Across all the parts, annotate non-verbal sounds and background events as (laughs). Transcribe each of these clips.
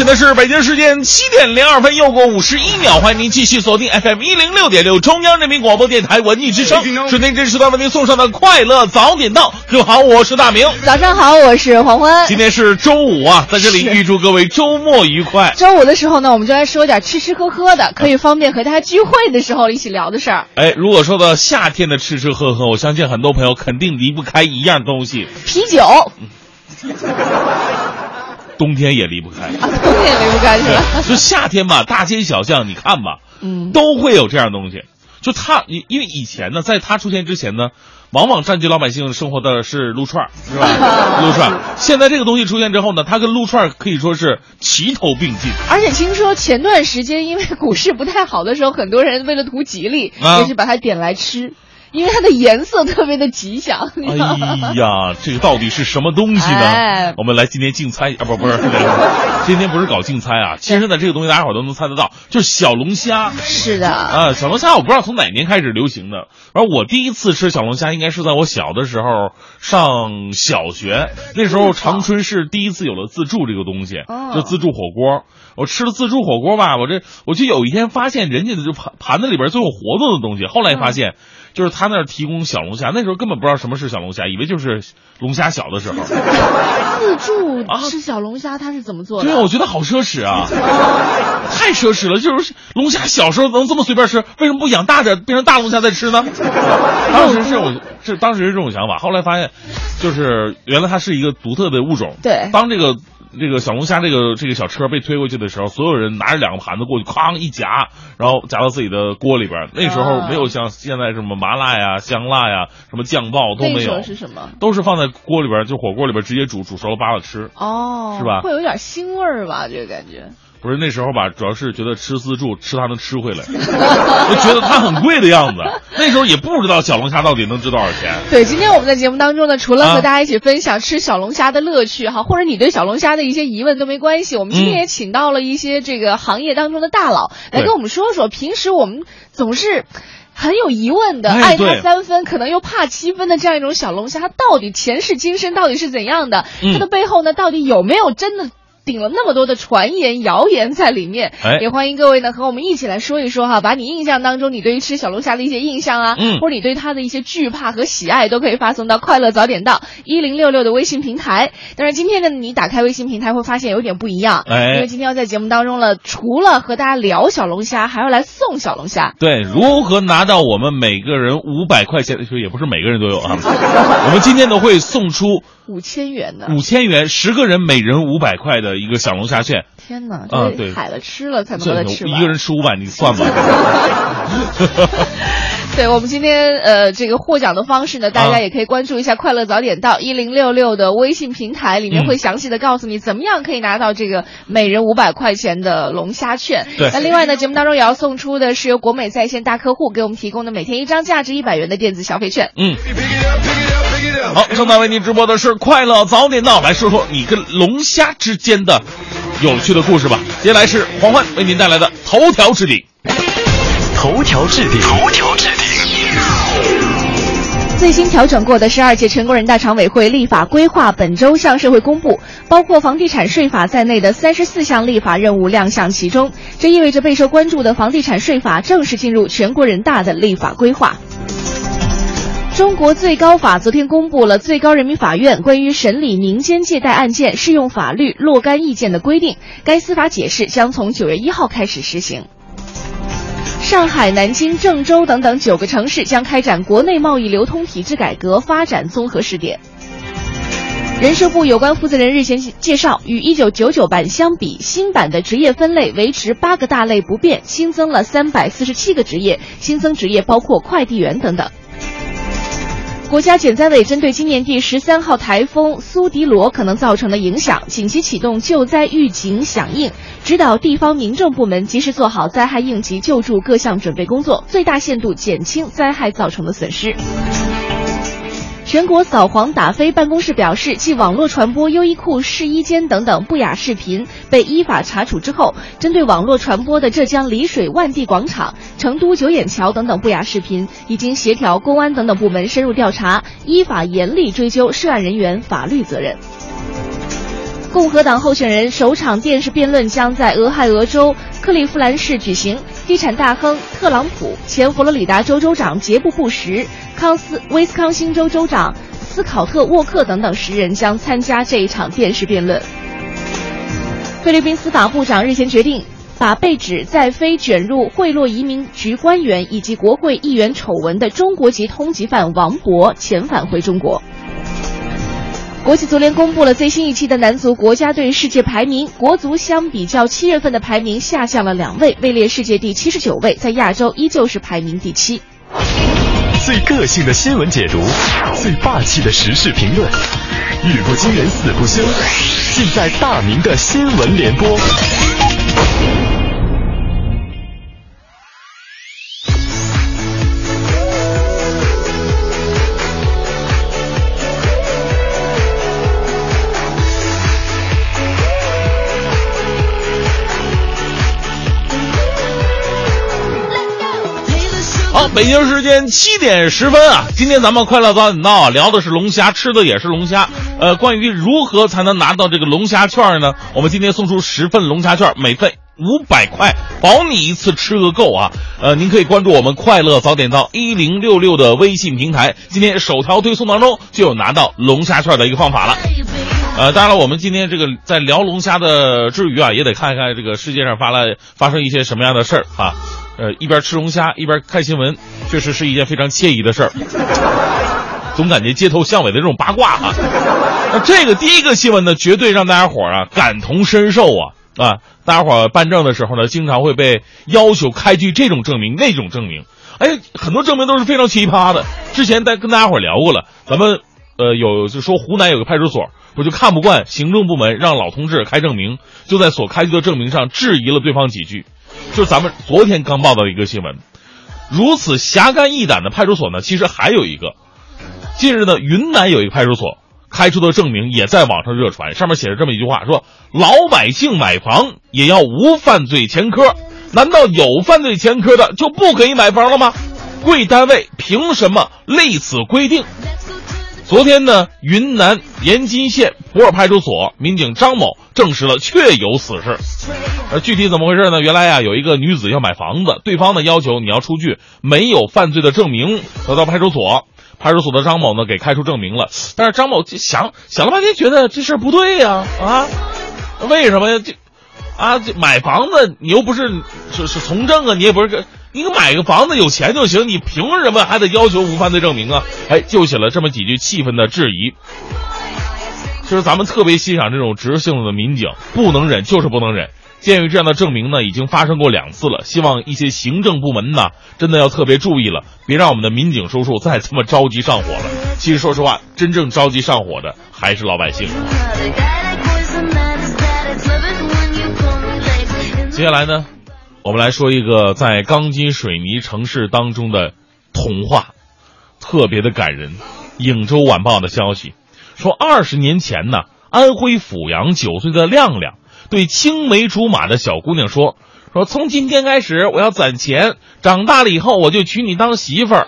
现在是北京时间七点零二分，又过五十一秒，欢迎您继续锁定 FM 一零六点六，中央人民广播电台文艺之声，顺天这时段为您送上的快乐早点到。各位好，我是大明。早上好，我是黄欢。今天是周五啊，在这里预祝各位周末愉快。周五的时候呢，我们就来说点吃吃喝喝的，可以方便和大家聚会的时候一起聊的事儿。哎，如果说到夏天的吃吃喝喝，我相信很多朋友肯定离不开一样东西，啤酒。(laughs) 冬天也离不开，啊，冬天也离不开是吧？就夏天吧，大街小巷你看吧，嗯，都会有这样东西。就他，因因为以前呢，在他出现之前呢，往往占据老百姓生活的是撸串儿，是吧？(laughs) 撸串儿。现在这个东西出现之后呢，它跟撸串儿可以说是齐头并进。而且听说前段时间因为股市不太好的时候，很多人为了图吉利，啊也是把它点来吃。因为它的颜色特别的吉祥，(laughs) 你哎？呀，这个到底是什么东西呢？哎我们来今天竞猜啊，不不是，(laughs) 今天不是搞竞猜啊。其实呢，这个东西大家伙都能猜得到，就是小龙虾。是的，啊，小龙虾我不知道从哪年开始流行的，而我第一次吃小龙虾应该是在我小的时候上小学，那时候长春市第一次有了自助这个东西，哦就自助火锅。我吃了自助火锅吧，我这我就有一天发现人家的这盘盘子里边总有活动的东西，后来发现。就是他那儿提供小龙虾，那时候根本不知道什么是小龙虾，以为就是龙虾小的时候。自助啊吃小龙虾，他是怎么做的？对啊，我觉得好奢侈啊，(laughs) 太奢侈了。就是龙虾小时候能这么随便吃，为什么不养大点，变成大龙虾再吃呢？当时是我是当时是这种想法，后来发现，就是原来它是一个独特的物种。对当这个这个小龙虾这个这个小车被推过去的时候，所有人拿着两个盘子过去，哐一夹，然后夹到自己的锅里边。那时候啊没有像现在什么麻辣呀、香辣呀、什么酱爆都没有候是什么？都是放在锅里边，就火锅里边直接煮，煮熟了扒了吃。哦，是吧会有点腥味儿吧？这个感觉。不是那时候吧，主要是觉得吃自助吃它能吃回来，(laughs) 就觉得它很贵的样子。那时候也不知道小龙虾到底能值多少钱。对，今天我们在节目当中呢，除了啊和大家一起分享吃小龙虾的乐趣哈，或者你对小龙虾的一些疑问都没关系，我们今天嗯也请到了一些这个行业当中的大佬来跟我们说说，平时我们总是。很有疑问的，哎爱它三分，可能又怕七分的这样一种小龙虾，它到底前世今生到底是怎样的？嗯它的背后呢，到底有没有真的顶了那么多的传言谣言在里面？哎也欢迎各位呢和我们一起来说一说哈，把你印象当中你对于吃小龙虾的一些印象啊，嗯或者你对它的一些惧怕和喜爱，都可以发送到快乐早点到一零六六的微信平台。但是，今天呢，你打开微信平台会发现有点不一样，哎因为今天要在节目当中了，除了和大家聊小龙虾，还要来送小龙虾。对，如何拿到我们每个人五百块钱？也不是每个人都有啊。(laughs) 我们今天呢会送出五千元呢，五千元，十个人每人五百块的一个小龙虾券。天哪，啊对这得海了吃了才能这把它吃完。一个人吃五百，你算吧。对我们今天呃这个获奖的方式呢，大啊家也可以关注一下“快乐早点到”一零六六的微信平台，里面嗯会详细的告诉你怎么样可以拿到这个每人五百块钱的龙虾券。对那另外呢，节目当中也要送出的是由国美在线大客户给我们提供的每天一张价值一百元的电子消费券。嗯，好，正在为您直播的是《快乐早点到》，来说说你跟龙虾之间的有趣的故事吧。接下来是黄欢为您带来的头条置顶。头条置顶，头条置顶。最新调整过的十二届全国人大常委会立法规划本周向社会公布，包括房地产税法在内的三十四项立法任务亮相其中。这意味着备受关注的房地产税法正式进入全国人大的立法规划。中国最高法昨天公布了最高人民法院关于审理民间借贷案件适用法律若干意见的规定，该司法解释将从九月一号开始实行。上海、南京、郑州等等九个城市将开展国内贸易流通体制改革发展综合试点。人社部有关负责人日前介绍，与1999版相比，新版的职业分类维持八个大类不变，新增了347个职业，新增职业包括快递员等等。国家减灾委针对今年第十三号台风苏迪罗可能造成的影响，紧急启动救灾预警响应，指导地方民政部门及时做好灾害应急救助各项准备工作，最大限度减轻灾害造成的损失。全国扫黄打非办公室表示，继网络传播优衣库试衣间等等不雅视频被依法查处之后，针对网络传播的浙江丽水万地广场、成都九眼桥等等不雅视频，已经协调公安等等部门深入调查，依法严厉追究涉案人员法律责任。共和党候选人首场电视辩论将在俄亥俄州克利夫兰市举行。地产大亨特朗普、前佛罗里达州州长杰布·布什、康斯威斯康星州州长斯考特·沃克等等十人将参加这一场电视辩论。菲律宾司法部长日前决定，把被指在非卷入贿赂移民局官员以及国会议员丑闻的中国籍通缉犯王博遣返回中国。国际足联公布了最新一期的男足国家队世界排名，国足相比较七月份的排名下降了两位，位列世界第七十九位，在亚洲依旧是排名第七。最个性的新闻解读，最霸气的时事评论，语不惊人死不休，尽在大明的新闻联播。北京时间七点十分啊，今天咱们快乐早点到啊，聊的是龙虾，吃的也是龙虾。呃，关于如何才能拿到这个龙虾券呢？我们今天送出十份龙虾券，每份五百块，保你一次吃个够啊。呃，您可以关注我们快乐早点到一零六六的微信平台，今天首条推送当中就有拿到龙虾券的一个方法了。呃，当然了，我们今天这个在聊龙虾的之余啊，也得看一看这个世界上发了发生一些什么样的事儿啊。呃，一边吃龙虾一边看新闻，确实是一件非常惬意的事儿。总感觉街头巷尾的这种八卦啊。那这个第一个新闻呢，绝对让大家伙儿啊感同身受啊啊！大家伙儿办证的时候呢，经常会被要求开具这种证明、那种证明。哎，很多证明都是非常奇葩的。之前在跟大家伙儿聊过了，咱们呃有就说湖南有个派出所，我就看不惯行政部门让老同志开证明，就在所开具的证明上质疑了对方几句。就是咱们昨天刚报道的一个新闻，如此侠肝义胆的派出所呢，其实还有一个。近日呢，云南有一个派出所开出的证明也在网上热传，上面写着这么一句话：说老百姓买房也要无犯罪前科，难道有犯罪前科的就不可以买房了吗？贵单位凭什么立此规定？昨天呢，云南延津县普洱派出所民警张某证实了确有此事。而，具体怎么回事呢？原来呀，有一个女子要买房子，对方呢要求你要出具没有犯罪的证明，得到派出所。派出所的张某呢给开出证明了，但是张某就想想了半天，觉得这事儿不对呀啊，为什么呀？这啊，这买房子你又不是是是从政啊，你也不是个。你买个房子有钱就行，你凭什么还得要求无犯罪证明啊？哎，就写了这么几句气愤的质疑。其实咱们特别欣赏这种直性子的民警，不能忍就是不能忍。鉴于这样的证明呢，已经发生过两次了，希望一些行政部门呢，真的要特别注意了，别让我们的民警叔叔再这么着急上火了。其实说实话，真正着急上火的还是老百姓。接下来呢？我们来说一个在钢筋水泥城市当中的童话，特别的感人。颍州晚报的消息说，二十年前呢，安徽阜阳九岁的亮亮对青梅竹马的小姑娘说：“说从今天开始，我要攒钱，长大了以后我就娶你当媳妇儿。”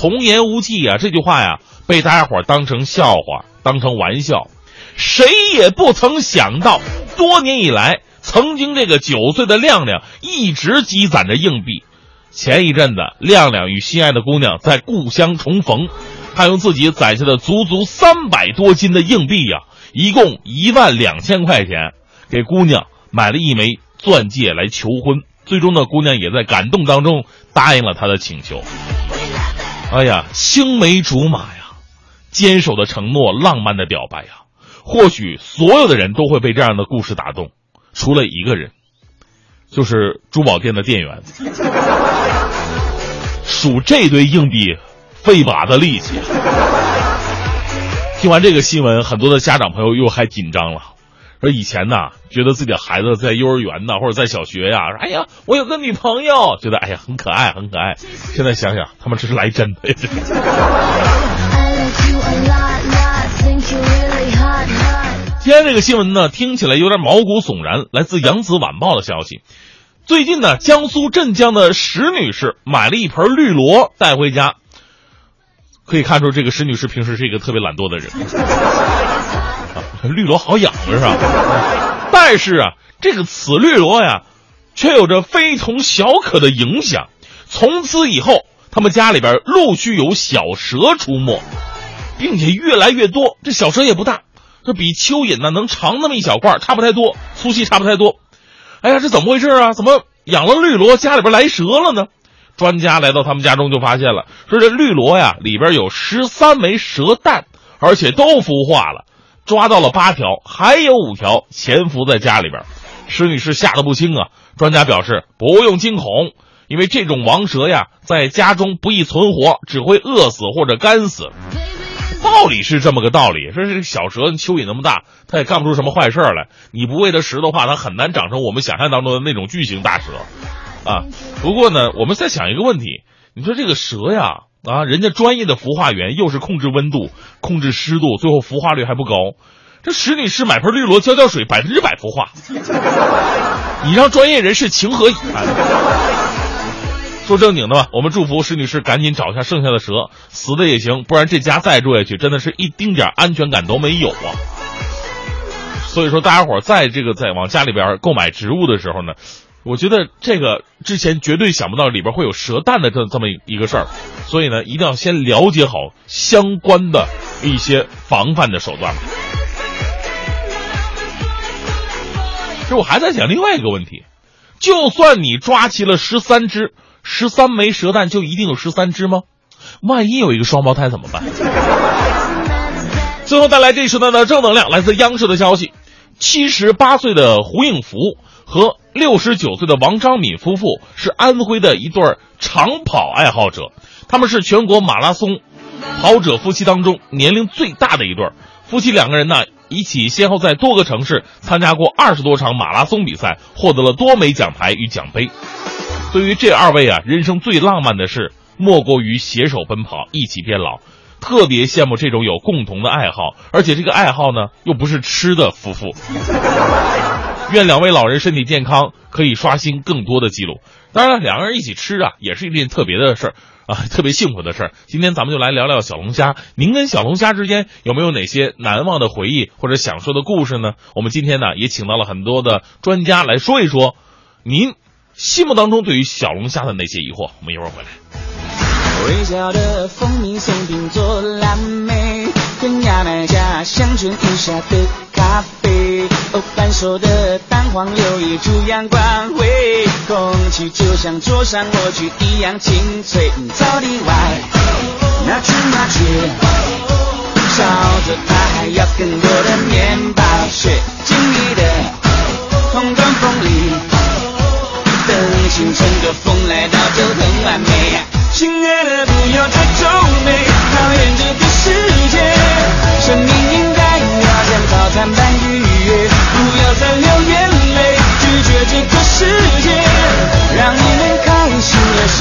童言无忌啊，这句话呀，被大家伙当成笑话，当成玩笑。谁也不曾想到，多年以来。曾经，这个九岁的亮亮一直积攒着硬币。前一阵子，亮亮与心爱的姑娘在故乡重逢，他用自己攒下的足足三百多斤的硬币呀，一共一万两千块钱，给姑娘买了一枚钻戒来求婚。最终呢，姑娘也在感动当中答应了他的请求。哎呀，青梅竹马呀，坚守的承诺，浪漫的表白呀。或许所有的人都会被这样的故事打动，除了一个人，就是珠宝店的店员。数这堆硬币，费把子力气。听完这个新闻，很多的家长朋友又还紧张了。说以前呢，觉得自己的孩子在幼儿园呢，或者在小学呀，说哎呀，我有个女朋友，觉得哎呀很可爱，很可爱。现在想想，他们这是来真的呀。今天这个新闻呢，听起来有点毛骨悚然。来自《扬子晚报》的消息，最近呢，江苏镇江的石女士买了一盆绿萝带回家，可以看出这个石女士平时是一个特别懒惰的人。绿萝好养是吧？但是啊，这个此绿萝呀，却有着非同小可的影响。从此以后，他们家里边陆续有小蛇出没，并且越来越多。这小蛇也不大。这比蚯蚓呢能长那么一小块，差不太多，粗细差不太多。哎呀，这怎么回事啊？怎么养了绿萝，家里边来蛇了呢？专家来到他们家中就发现了，说这绿萝呀里边有十三枚蛇蛋，而且都孵化了，抓到了八条，还有五条潜伏在家里边。施女士吓得不轻啊！专家表示不用惊恐，因为这种王蛇呀在家中不易存活，只会饿死或者干死。道理是这么个道理，说这小蛇蚯蚓那么大，它也干不出什么坏事来。你不喂它食的话，它很难长成我们想象当中的那种巨型大蛇，啊。不过呢，我们再想一个问题，你说这个蛇呀，啊，人家专业的孵化员又是控制温度、控制湿度，最后孵化率还不高。这石女士买盆绿萝浇浇水，百分之百孵化，你让专业人士情何以堪？说正经的吧，我们祝福石女士赶紧找一下剩下的蛇，死的也行，不然这家再住下去，真的是一丁点安全感都没有啊。所以说，大家伙在这个在往家里边购买植物的时候呢，我觉得这个之前绝对想不到里边会有蛇蛋的这这么一个事儿，所以呢，一定要先了解好相关的一些防范的手段。这我还在想另外一个问题，就算你抓齐了十三只。十三枚蛇蛋就一定有十三只吗？万一有一个双胞胎怎么办？(laughs) 最后带来这一时段的正能量，来自央视的消息：七十八岁的胡应福和六十九岁的王章敏夫妇是安徽的一对长跑爱好者，他们是全国马拉松跑者夫妻当中年龄最大的一对。夫妻两个人呢，一起先后在多个城市参加过二十多场马拉松比赛，获得了多枚奖牌与奖杯。对于这二位啊，人生最浪漫的事莫过于携手奔跑，一起变老。特别羡慕这种有共同的爱好，而且这个爱好呢又不是吃的夫妇。(laughs) 愿两位老人身体健康，可以刷新更多的记录。当然，两个人一起吃啊，也是一件特别的事儿啊，特别幸福的事儿。今天咱们就来聊聊小龙虾。您跟小龙虾之间有没有哪些难忘的回忆或者想说的故事呢？我们今天呢也请到了很多的专家来说一说，您。心目当中对于小龙虾的那些疑惑，我们一会儿回来。微笑的蜂蜜松饼做蓝莓，跟牙买加乡村饮下的咖啡，哦，半熟的蛋黄留一煮阳光味，空气就像桌上莴苣一样清脆。草地外那只麻雀，朝着它还要更多的面包屑，静谧的空中风里。等清晨的风来到就很完美，亲爱的不要再皱眉，讨厌这个世界，生命应该要像早餐般愉悦，不要再流眼泪，拒绝这个世界，让你们开心的事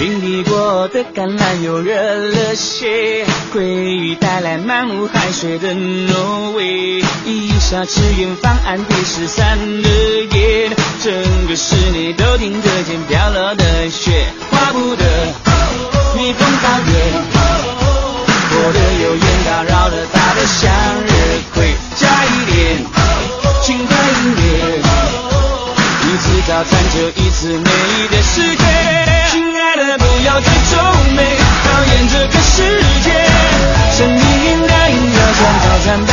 经历过的橄榄油热了些，鲑鱼带来满屋海水的浓味，一下吃远方岸边失散的夜，整个室内都听得见飘落的雪，画不得。蜜蜂高原，过得有点打扰了他的向日葵，加一点轻快音乐，一次早餐就一次美丽的世界。要再皱眉，讨厌这个世界。生命应该要像早餐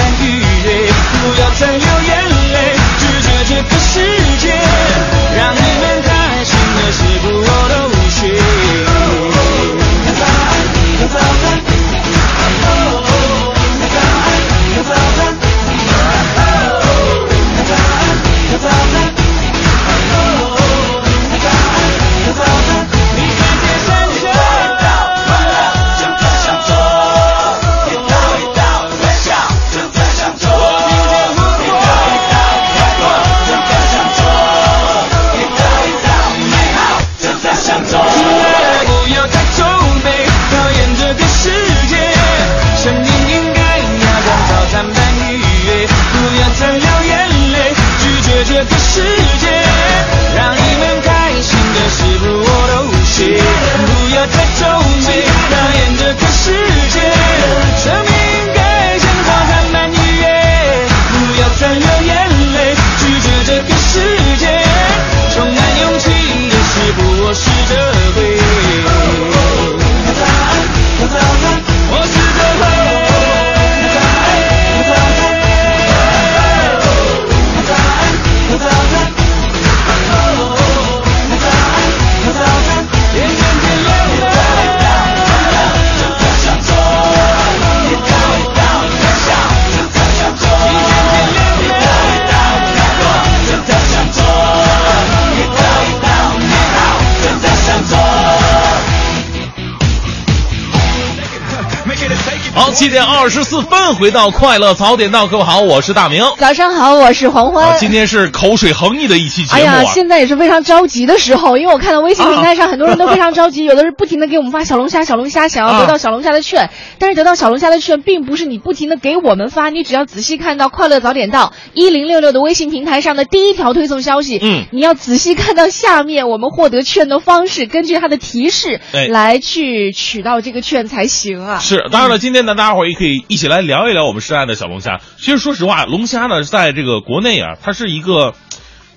七点二十四分，回到快乐早点到，各位好，我是大明。早上好，我是黄欢。啊，今天是口水横溢的一期节目、啊。哎呀，现在也是非常着急的时候，因为我看到微信平台上很多人都非常着急，有的是不停的给我们发小龙虾，小龙虾，想要得到小龙虾的券。啊、但是得到小龙虾的券，并不是你不停的给我们发，你只要仔细看到快乐早点到一零六六的微信平台上的第一条推送消息，嗯，你要仔细看到下面我们获得券的方式，根据它的提示来去取到这个券才行啊。是，当然了，今天呢，大家伙儿也可以一起来聊一聊我们深爱的小龙虾。其实说实话，龙虾呢，在这个国内啊，它是一个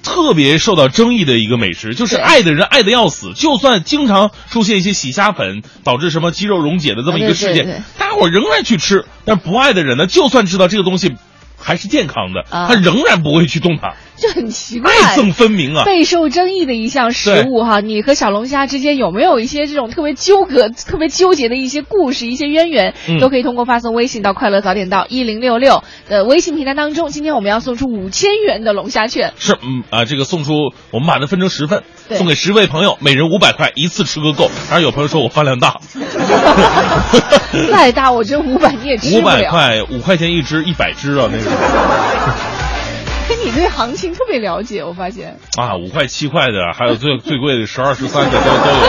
特别受到争议的一个美食，就是爱的人爱的要死，就算经常出现一些洗虾粉导致什么肌肉溶解的这么一个事件，对对对大家伙儿仍然去吃。但不爱的人呢，就算知道这个东西还是健康的，啊他仍然不会去动它，就很奇怪，爱憎分明啊。备受争议的一项食物哈，你和小龙虾之间有没有一些这种特别纠葛、特别纠结的一些故事、一些渊源，嗯都可以通过发送微信到快乐早点到一零六六的微信平台当中。今天我们要送出五千元的龙虾券，是，嗯啊、这个送出，我们把它分成十份，送给十位朋友，每人五百块，一次吃个够。当然有朋友说我饭量大，(laughs) 再大我觉得五百你也吃五不了。百块，五块钱一只，一百只啊，那个跟你对行情特别了解，我发现啊，五块七块的，还有最最贵的十二十三的都都有。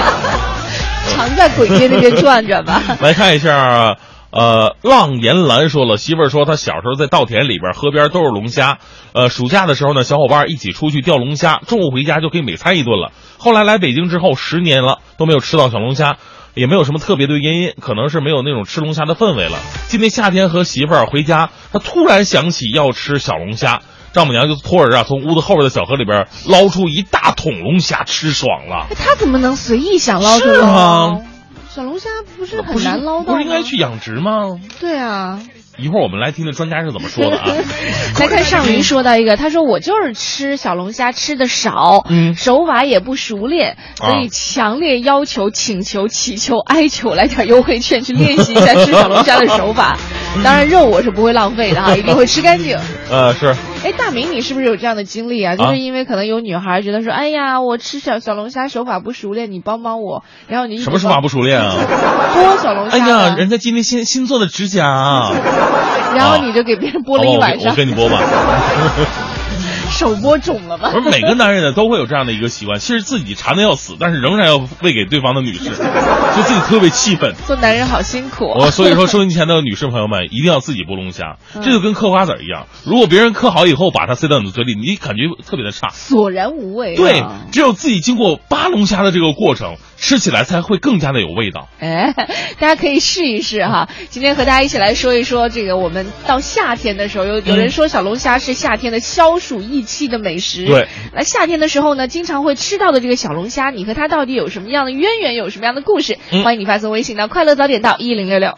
(laughs) 常在鬼街那边转转吧。(laughs) 来看一下，呃，浪岩兰说了，媳妇儿说她小时候在稻田里边，河边都是龙虾。呃，暑假的时候呢，小伙伴一起出去钓龙虾，中午回家就可以美餐一顿了。后来来北京之后，十年了都没有吃到小龙虾。也没有什么特别的原因，可能是没有那种吃龙虾的氛围了。今年夏天和媳妇儿回家，她突然想起要吃小龙虾，丈母娘就托人啊从屋子后边的小河里边捞出一大桶龙虾，吃爽了。他怎么能随意想捞出是吗？小龙虾不是很难捞到吗？不是应该去养殖吗？对啊。一会儿我们来听听专家是怎么说的啊。(laughs) 来看尚云说到一个，他说我就是吃小龙虾吃的少，嗯手法也不熟练，所以强烈要求、请求、祈求、哀求来点优惠券去练习一下吃小龙虾的手法。(laughs) 当然肉我是不会浪费的哈，一定会吃干净。呃，是哎，大明，你是不是有这样的经历啊？就是因为可能有女孩觉得说，哎呀，我吃小小龙虾手法不熟练，你帮帮我，然后你什么手法不熟练啊？(laughs) 剥小龙虾哎呀，人家今天新新做的指甲啊，(laughs) 然后你就给别人剥了一晚上我给我，跟你剥吧。(laughs) 手剥肿了吧？不是每个男人呢都会有这样的一个习惯，其实自己馋的要死，但是仍然要喂给对方的女士，(laughs) 就自己特别气愤。做男人好辛苦。我所以说，收音机前的女士朋友们一定要自己剥龙虾，嗯这就跟嗑瓜子一样，如果别人嗑好以后把它塞到你的嘴里，你感觉特别的差。索然无味、啊。对，只有自己经过扒龙虾的这个过程，吃起来才会更加的有味道。哎，大家可以试一试哈。今天和大家一起来说一说这个，我们到夏天的时候，有有人说小龙虾是夏天的消暑益气的美食。对，那夏天的时候呢，经常会吃到的这个小龙虾，你和它到底有什么样的渊源，有什么样的故事？嗯欢迎你发送微信到快乐早点到一零六六。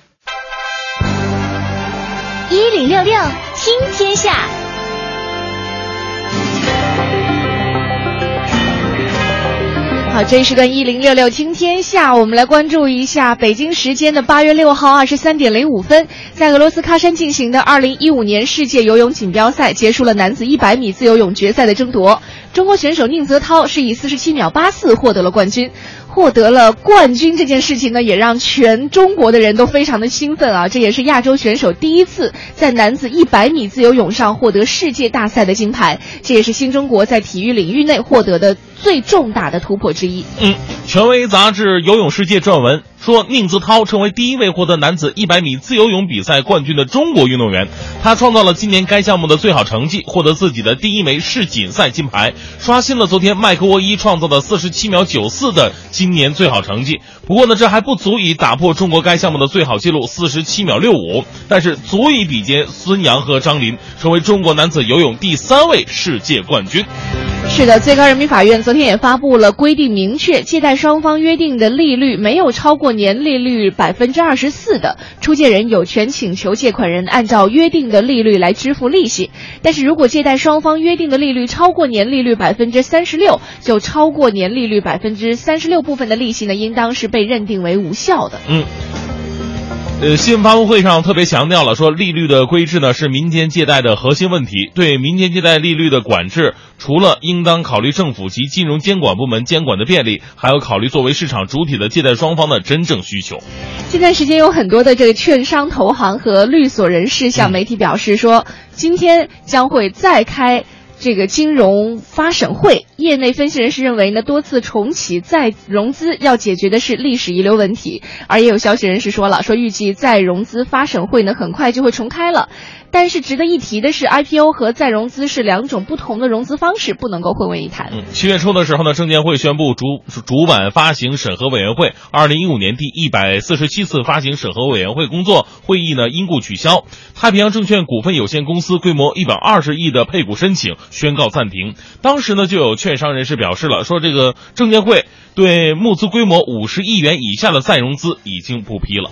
一零六六听天下。好，这一时段一零六六听天下，我们来关注一下北京时间的八月六号二十三点零五分，在俄罗斯喀山进行的二零一五年世界游泳锦标赛结束了男子一百米自由泳决赛的争夺，中国选手宁泽涛是以四十七秒八四获得了冠军。获得了冠军这件事情呢，也让全中国的人都非常的兴奋啊！这也是亚洲选手第一次在男子一百米自由泳上获得世界大赛的金牌，这也是新中国在体育领域内获得的最重大的突破之一。嗯，权威杂志《游泳世界》撰文说，宁泽涛成为第一位获得男子一百米自由泳比赛冠军的中国运动员。他创造了今年该项目的最好成绩，获得自己的第一枚世锦赛金牌，刷新了昨天麦克沃伊创造的四十七秒九四的今年最好成绩。不过呢，这还不足以打破中国该项目的最好纪录四十七秒六五，但是足以比肩孙杨和张琳，成为中国男子游泳第三位世界冠军。是的，最高人民法院昨天也发布了规定，明确借贷双方约定的利率没有超过年利率百分之二十四的，出借人有权请求借款人按照约定的利率来支付利息。但是如果借贷双方约定的利率超过年利率百分之三十六，就超过年利率百分之三十六部分的利息呢，应当是被认定为无效的。嗯。呃，新闻发布会上特别强调了，说利率的规制呢是民间借贷的核心问题。对民间借贷利率的管制，除了应当考虑政府及金融监管部门监管的便利，还要考虑作为市场主体的借贷双方的真正需求。这段时间有很多的这个券商、投行和律所人士向媒体表示说，今天将会再开。这个金融发审会，业内分析人士认为呢，多次重启再融资要解决的是历史遗留问题，而也有消息人士说了，说预计再融资发审会呢很快就会重开了。但是值得一提的是，IPO 和再融资是两种不同的融资方式，不能够混为一谈。七月初的时候呢，证监会宣布主主板发行审核委员会二零一五年第一百四十七次发行审核委员会工作会议呢因故取消，太平洋证券股份有限公司规模一百二十亿的配股申请宣告暂停。当时呢，就有券券商人士表示了，说这个证监会对募资规模五十亿元以下的再融资已经不批了。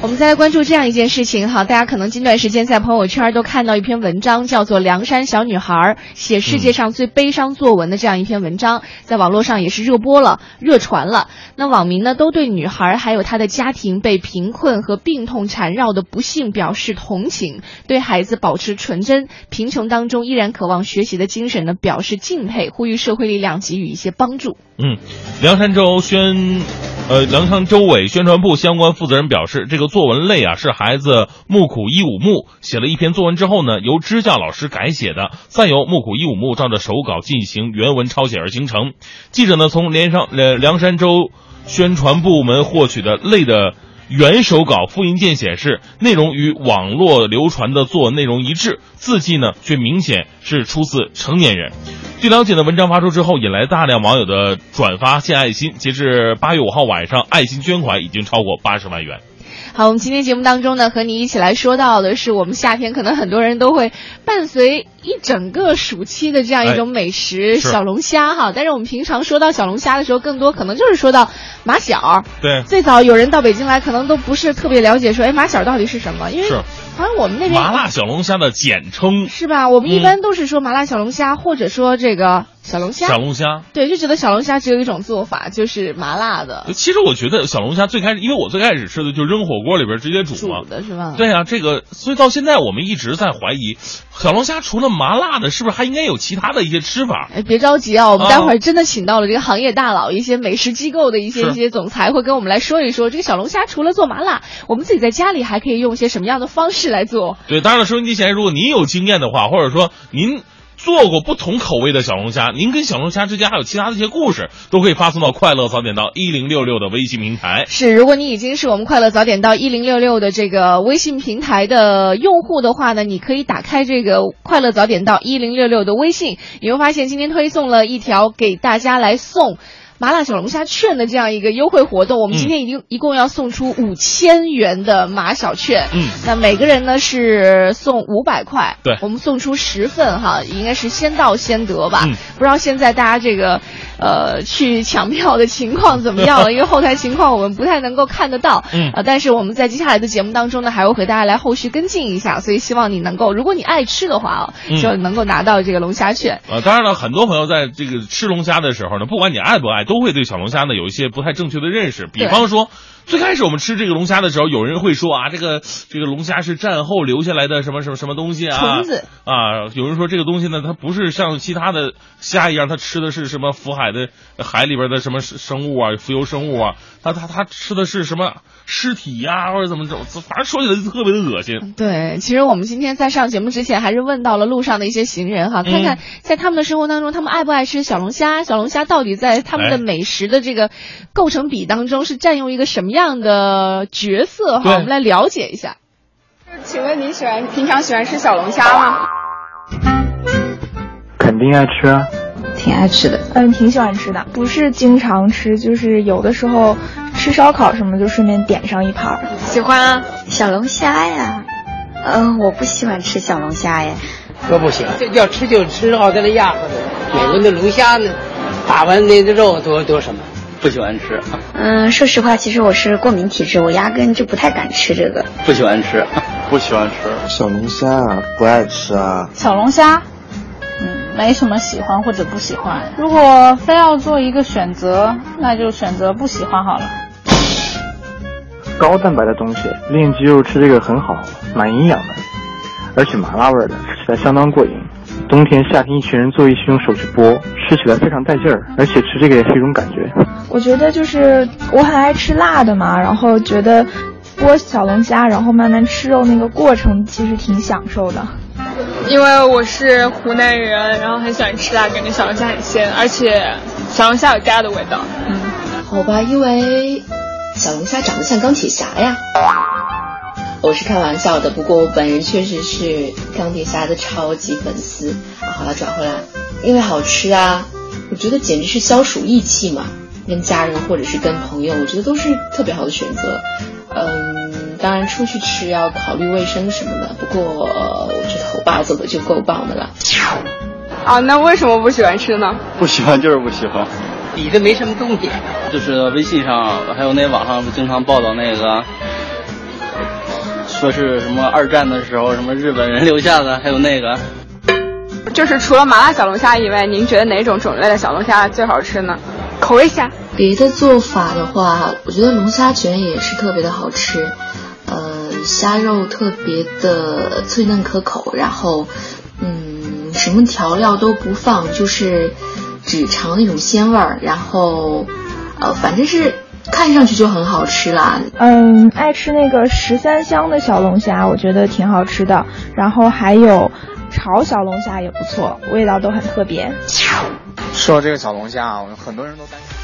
我们再来关注这样一件事情哈，大家可能近段时间在朋友圈都看到一篇文章，叫做《凉山小女孩写世界上最悲伤作文》的这样一篇文章，在网络上也是热播了、热传了。那网民呢，都对女孩还有她的家庭被贫困和病痛缠绕的不幸表示同情，对孩子保持纯真、贫穷当中依然渴望学习的精神呢表示敬佩，呼吁社会力量给予一些帮助。嗯，凉山州宣，呃，凉山州委宣传部相关负责人表示，这个作文类啊是孩子木苦一五木写了一篇作文之后呢，由支教老师改写的，再由木苦一五木照着手稿进行原文抄写而形成。记者呢从连上呃凉山州宣传部门获取的类的。原手稿复印件显示，内容与网络流传的作文内容一致，字迹呢却明显是出自成年人。据了解呢，文章发出之后引来大量网友的转发献爱心，截至八月五号晚上，爱心捐款已经超过八十万元。好，我们今天节目当中呢，和你一起来说到的是，我们夏天可能很多人都会伴随一整个暑期的这样一种美食——小龙虾哈。但是我们平常说到小龙虾的时候，更多可能就是说到马小。对，最早有人到北京来，可能都不是特别了解，说哎马小到底是什么？因为好像我们那边麻辣小龙虾的简称是吧？我们一般都是说麻辣小龙虾，或者说这个。小龙虾，小龙虾，对，就觉得小龙虾只有一种做法，就是麻辣的。其实我觉得小龙虾最开始，因为我最开始吃的就扔火锅里边直接煮嘛，的是吧？对啊，这个，所以到现在我们一直在怀疑，小龙虾除了麻辣的，是不是还应该有其他的一些吃法？哎，别着急啊，我们待会儿真的请到了这个行业大佬，一些美食机构的一些一些总裁，会跟我们来说一说，这个小龙虾除了做麻辣，我们自己在家里还可以用一些什么样的方式来做？对，当然了，收音机前如果您有经验的话，或者说您。做过不同口味的小龙虾，您跟小龙虾之间还有其他的一些故事，都可以发送到快乐早点到一零六六的微信平台。是，如果你已经是我们快乐早点到一零六六的这个微信平台的用户的话呢，你可以打开这个快乐早点到一零六六的微信，你会发现今天推送了一条给大家来送。麻辣小龙虾券的这样一个优惠活动，我们今天已经一共要送出五千元的麻小券。嗯，那每个人呢是送五百块。对，我们送出十份哈，应该是先到先得吧。嗯，不知道现在大家这个呃去抢票的情况怎么样了？(laughs) 因为后台情况我们不太能够看得到。嗯，啊，但是我们在接下来的节目当中呢，还会和大家来后续跟进一下，所以希望你能够，如果你爱吃的话啊，就能够拿到这个龙虾券。呃，当然了，很多朋友在这个吃龙虾的时候呢，不管你爱不爱，都会对小龙虾呢有一些不太正确的认识。比方说，最开始我们吃这个龙虾的时候，有人会说啊，这个这个龙虾是战后留下来的什么什么什么东西啊？虫子啊，有人说这个东西呢，它不是像其他的虾一样，它吃的是什么福海的海里边的什么生物啊，浮游生物啊，它它它吃的是什么尸体呀，或者怎么着？反正说起来就特别的恶心。对，其实我们今天在上节目之前，还是问到了路上的一些行人哈，看看在他们的生活当中，他们爱不爱吃小龙虾？小龙虾到底在他们的美食的这个构成比当中是占用一个什么样的角色？哈，我们来了解一下。请问你喜欢平常喜欢吃小龙虾吗？肯定爱吃啊，挺爱吃的。嗯，挺喜欢吃的，不是经常吃，就是有的时候吃烧烤什么就顺便点上一盘。喜欢啊，小龙虾呀。嗯，我不喜欢吃小龙虾呀。可不行，这要吃就吃好在那压着的。美国的龙虾呢，打完那的肉多多什么，不喜欢吃。嗯，说实话，其实我是过敏体质，我压根就不太敢吃这个。不喜欢吃，不喜欢吃小龙虾啊，不爱吃啊。小龙虾，嗯，没什么喜欢或者不喜欢。如果非要做一个选择，那就选择不喜欢好了。高蛋白的东西，练肌肉吃这个很好，蛮营养的，而且麻辣味的，吃起来相当过瘾。冬天、夏天，一群人坐一起用手去剥，吃起来非常带劲儿，而且吃这个也是一种感觉。我觉得就是我很爱吃辣的嘛，然后觉得剥小龙虾，然后慢慢吃肉那个过程其实挺享受的。因为我是湖南人，然后很喜欢吃辣，感觉小龙虾很鲜，而且小龙虾有家的味道。嗯，好吧，因为小龙虾长得像钢铁侠呀。我是开玩笑的，不过我本人确实是钢铁侠的超级粉丝。好了，转回来，因为好吃啊，我觉得简直是消暑益气嘛。跟家人或者是跟朋友，我觉得都是特别好的选择。嗯，当然出去吃要考虑卫生什么的，不过我觉得我爸做的就够棒的了。啊，那为什么不喜欢吃呢？不喜欢就是不喜欢，比的没什么重点。就是微信上还有那网上经常报道那个。说是什么二战的时候，什么日本人留下的，还有那个，就是除了麻辣小龙虾以外，您觉得哪种种类的小龙虾最好吃呢？口味虾。别的做法的话，我觉得龙虾卷也是特别的好吃，呃，虾肉特别的脆嫩可口，然后，嗯，什么调料都不放，就是只尝那种鲜味儿，然后，呃，反正是。看上去就很好吃啦。嗯，爱吃那个十三香的小龙虾，我觉得挺好吃的。然后还有炒小龙虾也不错，味道都很特别。说到这个小龙虾啊，很多人都担心。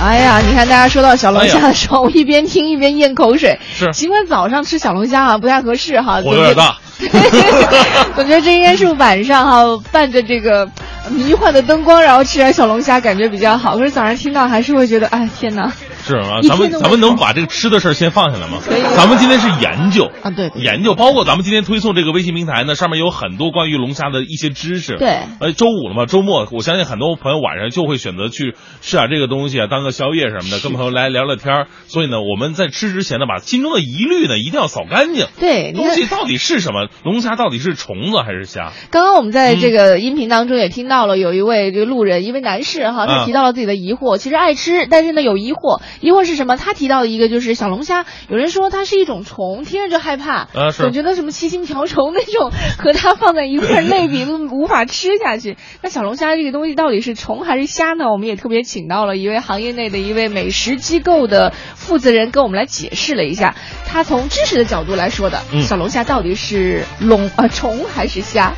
哎呀，你看大家说到小龙虾的时候，(laughs) 我一边听一边咽口水。是。尽管早上吃小龙虾啊不太合适哈，火有点大。(laughs) 我觉得这应该是晚上哈，伴着这个。迷幻的灯光，然后吃点小龙虾，感觉比较好。可是早上听到还是会觉得，哎，天哪！是啊？咱们咱们能把这个吃的事儿先放下来吗？可以。咱们今天是研究啊，对，研究，包括咱们今天推送这个微信平台呢，上面有很多关于龙虾的一些知识。对。呃，周五了嘛，周末，我相信很多朋友晚上就会选择去吃点这个东西啊，当个宵夜什么的，跟朋友来聊聊天儿。所以呢，我们在吃之前呢，把心中的疑虑呢一定要扫干净。对。东西到底是什么？龙虾到底是虫子还是虾？刚刚我们在这个音频当中也听到了，有一位这个路人，一位男士哈，他提到了自己的疑惑，其实爱吃，但是呢有疑惑，疑惑是什么？他。提到的一个就是小龙虾，有人说它是一种虫，听着就害怕，总觉得什么七星瓢虫那种和它放在一块类比都无法吃下去。那小龙虾这个东西到底是虫还是虾呢？我们也特别请到了一位行业内的一位美食机构的负责人，跟我们来解释了一下，他从知识的角度来说的，小龙虾到底是龙啊虫还是虾？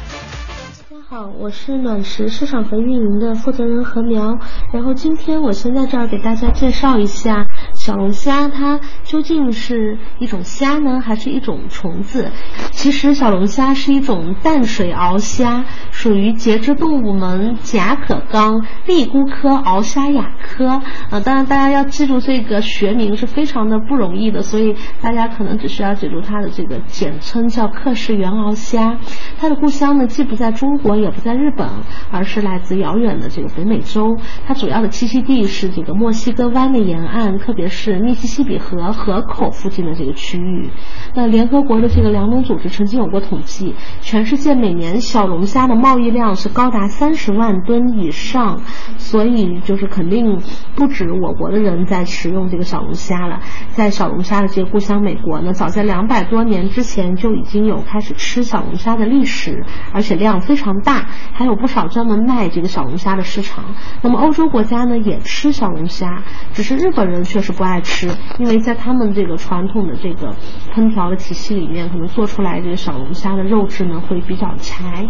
好，我是暖石市场和运营的负责人何苗。然后今天我先在这儿给大家介绍一下小龙虾，它究竟是一种虾呢，还是一种虫子？其实小龙虾是一种淡水螯虾，属于节肢动物门甲壳纲丽菇科螯虾亚科。呃，当然大家要记住这个学名是非常的不容易的，所以大家可能只需要记住它的这个简称叫克氏原螯虾。它的故乡呢，既不在中国。也不在日本，而是来自遥远的这个北美洲。它主要的栖息地是这个墨西哥湾的沿岸，特别是密西西比河河口附近的这个区域。那联合国的这个粮农组织曾经有过统计，全世界每年小龙虾的贸易量是高达三十万吨以上，所以就是肯定不止我国的人在食用这个小龙虾了。在小龙虾的这个故乡美国呢，早在两百多年之前就已经有开始吃小龙虾的历史，而且量非常大。还有不少专门卖这个小龙虾的市场。那么欧洲国家呢也吃小龙虾，只是日本人确实不不爱吃，因为在他们这个传统的这个烹调的体系里面，可能做出来这个小龙虾的肉质呢会比较柴。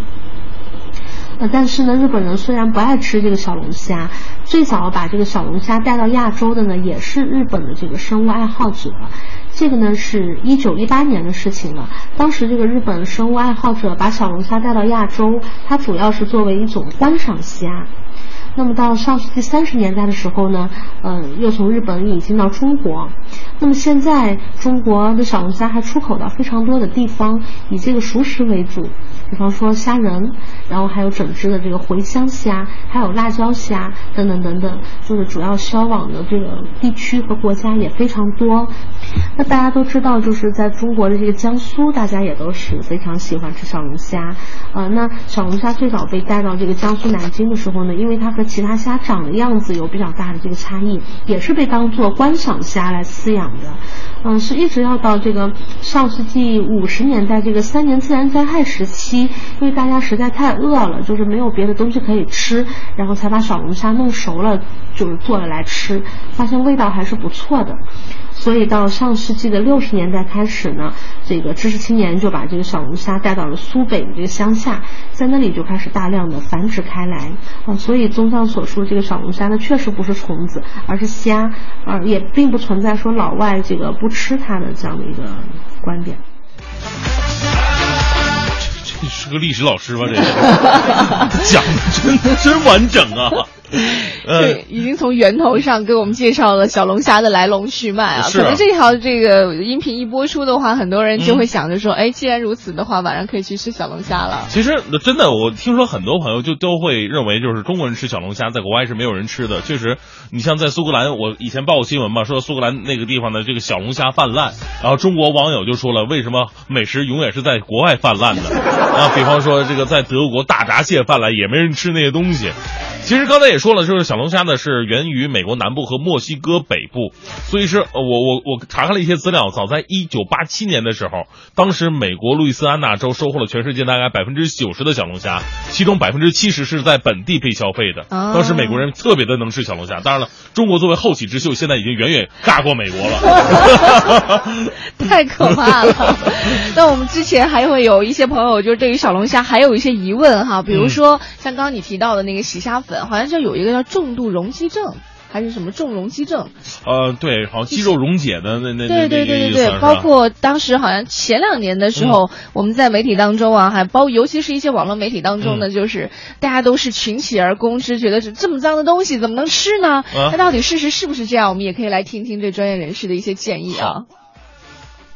呃，但是呢，日本人虽然不爱吃这个小龙虾，最早把这个小龙虾带到亚洲的呢也是日本的这个生物爱好者。这个呢是一九一八年的事情了。当时这个日本生物爱好者把小龙虾带到亚洲，它主要是作为一种观赏虾。那么到上世纪三十年代的时候呢，嗯，又从日本引进到中国。那么现在中国的小龙虾还出口到非常多的地方，以这个熟食为主，比方说虾仁，然后还有整只的这个茴香虾，还有辣椒虾等等等等，就是主要销往的这个地区和国家也非常多。那大家都知道，就是在中国的这个江苏，大家也都是非常喜欢吃小龙虾。呃，那小龙虾最早被带到这个江苏南京的时候呢，因为它和其他虾长的样子有比较大的这个差异，也是被当做观赏虾来饲养的。嗯，是一直要到这个上世纪五十年代这个三年自然灾害时期，因为大家实在太饿了，就是没有别的东西可以吃，然后才把小龙虾弄熟了，就是做了来吃，发现味道还是不错的。所以到上世纪的六十年代开始呢，这个知识青年就把这个小龙虾带到了苏北的这个乡下，在那里就开始大量的繁殖开来啊。所以综上所述，这个小龙虾呢确实不是虫子，而是虾，而也并不存在说老外这个不吃它的这样的一个观点。这是个历史老师吧？这个 (laughs) 讲的真真完整啊！对，(laughs) 已经从源头上给我们介绍了小龙虾的来龙去脉啊。啊可能这条这个音频一播出的话，很多人就会想着说，哎、既然如此的话，晚上可以去吃小龙虾了。其实真的，我听说很多朋友就都会认为，就是中国人吃小龙虾，在国外是没有人吃的。确实，你像在苏格兰，我以前报过新闻嘛，说苏格兰那个地方的这个小龙虾泛滥，然后中国网友就说了，为什么美食永远是在国外泛滥的？啊，比方说这个在德国大闸蟹泛滥，也没人吃那些东西。其实刚才也说了，就是小龙虾呢是源于美国南部和墨西哥北部，所以是呃我我我查看了一些资料，早在一九八七年的时候，当时美国路易斯安那州收获了全世界大概百分之九十的小龙虾，其中百分之七十是在本地被消费的。哦当时美国人特别的能吃小龙虾，当然了，中国作为后起之秀，现在已经远远尬过美国了。(laughs) (laughs) 太可怕了。那我们之前还会有一些朋友，就是对于小龙虾还有一些疑问哈，比如说像刚刚你提到的那个洗虾粉，好像就有一个叫重度容积症。还是什么重容积症？呃，对，好像肌肉溶解的那那那对对对对对，包括当时好像前两年的时候，我们在媒体当中啊，还包尤其是一些网络媒体当中呢，就是大家都是群起而攻之，觉得是这么脏的东西怎么能吃呢？啊那到底事实是不是这样？我们也可以来听听这专业人士的一些建议啊。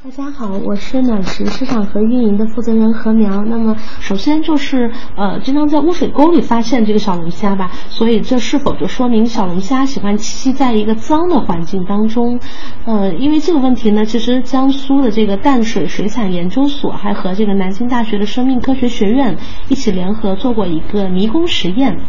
大家好，我是暖池市场和运营的负责人何苗。那么，首先就是呃，经常在污水沟里发现这个小龙虾吧，所以这是否就说明小龙虾喜欢栖息在一个脏的环境当中？呃，因为这个问题呢，其实江苏的这个淡水水产研究所还和这个南京大学的生命科学学院一起联合做过一个迷宫实验。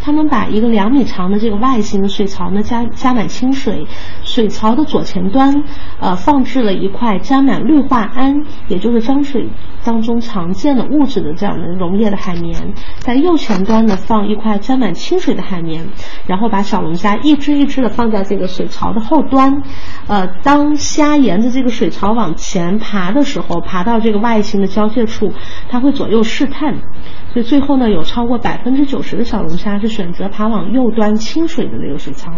他们把一个两米长的这个外形的水槽呢加加满清水，水槽的左前端呃放置了一块沾满氯化铵，也就是脏水当中常见的物质的这样的溶液的海绵，在右前端呢放一块沾满清水的海绵，然后把小龙虾一只一只的放在这个水槽的后端，呃，当虾沿着这个水槽往前爬的时候，爬到这个外形的交界处，它会左右试探，所以最后呢有超过百分之九十的小龙虾是选择爬往右端清水的那个水槽。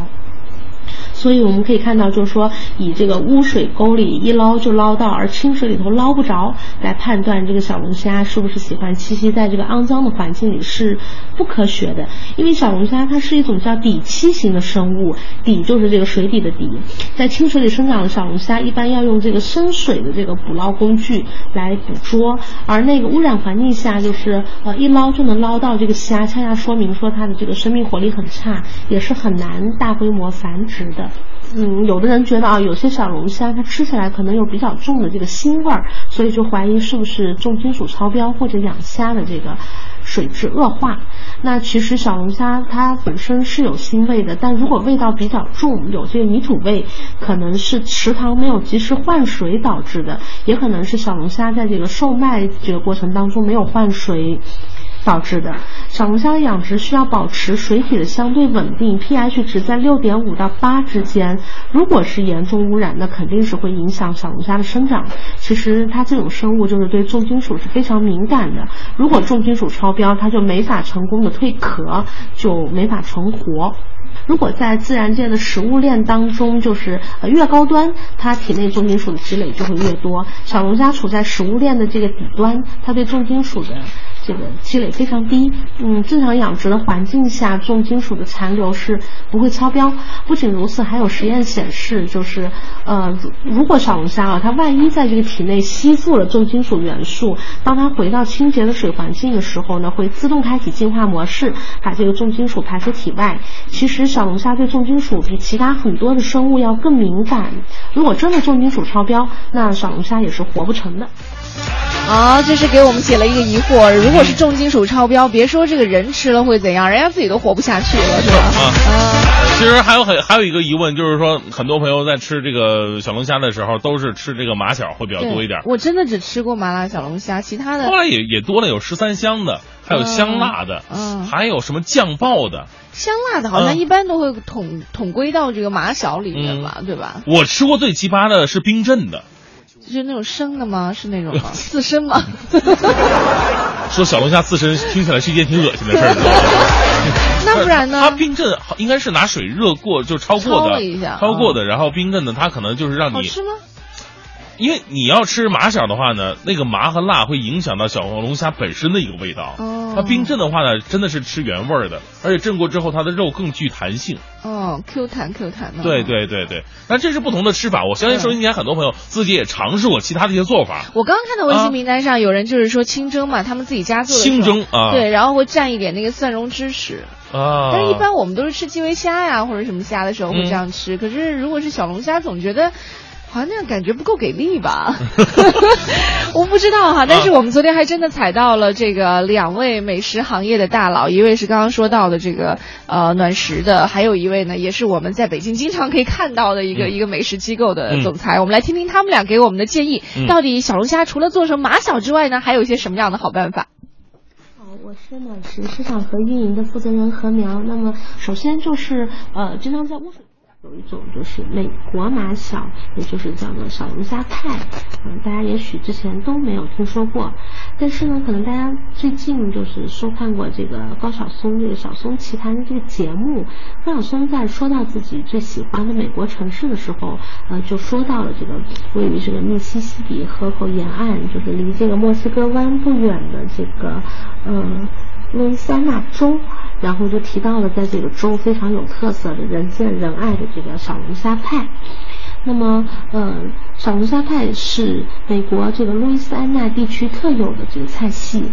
所以我们可以看到，就是说以这个污水沟里一捞就捞到，而清水里头捞不着，来判断这个小龙虾是不是喜欢栖息在这个肮脏的环境里是不科学的。因为小龙虾它是一种叫底栖型的生物，底就是这个水底的底，在清水里生长的小龙虾一般要用这个深水的这个捕捞工具来捕捉，而那个污染环境下，就是呃一捞就能捞到这个虾，恰恰说明说它的这个生命活力很差，也是很难大规模繁殖的。嗯，有的人觉得啊，有些小龙虾它吃起来可能有比较重的这个腥味儿，所以就怀疑是不是重金属超标或者养虾的这个水质恶化。那其实小龙虾它本身是有腥味的，但如果味道比较重，有这个泥土味，可能是池塘没有及时换水导致的，也可能是小龙虾在这个售卖这个过程当中没有换水。导致的小龙虾的养殖需要保持水体的相对稳定，pH 值在六点五到八之间。如果是严重污染，那肯定是会影响小龙虾的生长。其实它这种生物就是对重金属是非常敏感的，如果重金属超标，它就没法成功的蜕壳，就没法成活。如果在自然界的食物链当中，就是越高端，它体内重金属的积累就会越多。小龙虾处在食物链的这个底端，它对重金属的这个积累非常低。嗯，正常养殖的环境下，重金属的残留是不会超标。不仅如此，还有实验显示，就是呃，如如果小龙虾啊，它万一在这个体内吸附了重金属元素，当它回到清洁的水环境的时候呢，会自动开启净化模式，把这个重金属排出体外。其实小龙虾对重金属比其他很多的生物要更敏感。如果真的重金属超标，那小龙虾也是活不成的。啊，这是给我们解了一个疑惑。如果是重金属超标，别说这个人吃了会怎样，人家自己都活不下去了，是吧？啊，其实还有很还有一个疑问，就是说很多朋友在吃这个小龙虾的时候，都是吃这个马小会比较多一点。我真的只吃过麻辣小龙虾，其他的后来也也多了，有十三香的，还有香辣的，嗯，还有什么酱爆的。香辣的好像一般都会统统归到这个马小里面吧，对吧？我吃过最奇葩的是冰镇的。就是那种生的吗？是那种吗？(laughs) 刺身吗？(laughs) 说小龙虾刺身听起来是一件挺恶心的事儿。(laughs) 那不然呢？它冰镇应该是拿水热过，就焯过的，焯过的，然后冰镇的，它可能就是让你好吃吗？因为你要吃麻小的话呢，那个麻和辣会影响到小龙虾本身的一个味道。哦，它冰镇的话呢，真的是吃原味儿的，而且镇过之后，它的肉更具弹性。哦，Q 弹 Q 弹的。对对对对，那这是不同的吃法。我相信收音机前很多朋友自己也尝试过其他的一些做法。我刚刚看到微信名单上有人就是说清蒸嘛，他们自己家做的清蒸啊，对，然后会蘸一点那个蒜蓉芝士啊。但是一般我们都是吃基围虾呀或者什么虾的时候会这样吃，可是如果是小龙虾，总觉得。好像那样感觉不够给力吧？(laughs) 我不知道哈，但是我们昨天还真的采到了这个两位美食行业的大佬，一位是刚刚说到的这个呃暖食的，还有一位呢也是我们在北京经常可以看到的一个、嗯、一个美食机构的总裁。我们来听听他们俩给我们的建议，嗯、到底小龙虾除了做成马小之外呢，还有一些什么样的好办法？好，我是暖食市场和运营的负责人何苗。那么首先就是呃，经常在污水。有一种就是美国马小，也就是叫做小龙虾派，嗯，大家也许之前都没有听说过，但是呢，可能大家最近就是收看过这个高晓松这个《小松奇谈》的这个节目，高晓松在说到自己最喜欢的美国城市的时候，呃，就说到了这个位于这个密西西比河口沿岸，就是离这个墨西哥湾不远的这个，呃。路易斯安那州，然后就提到了在这个州非常有特色的、人见人爱的这个小龙虾派。那么，呃，小龙虾派是美国这个路易斯安那地区特有的这个菜系。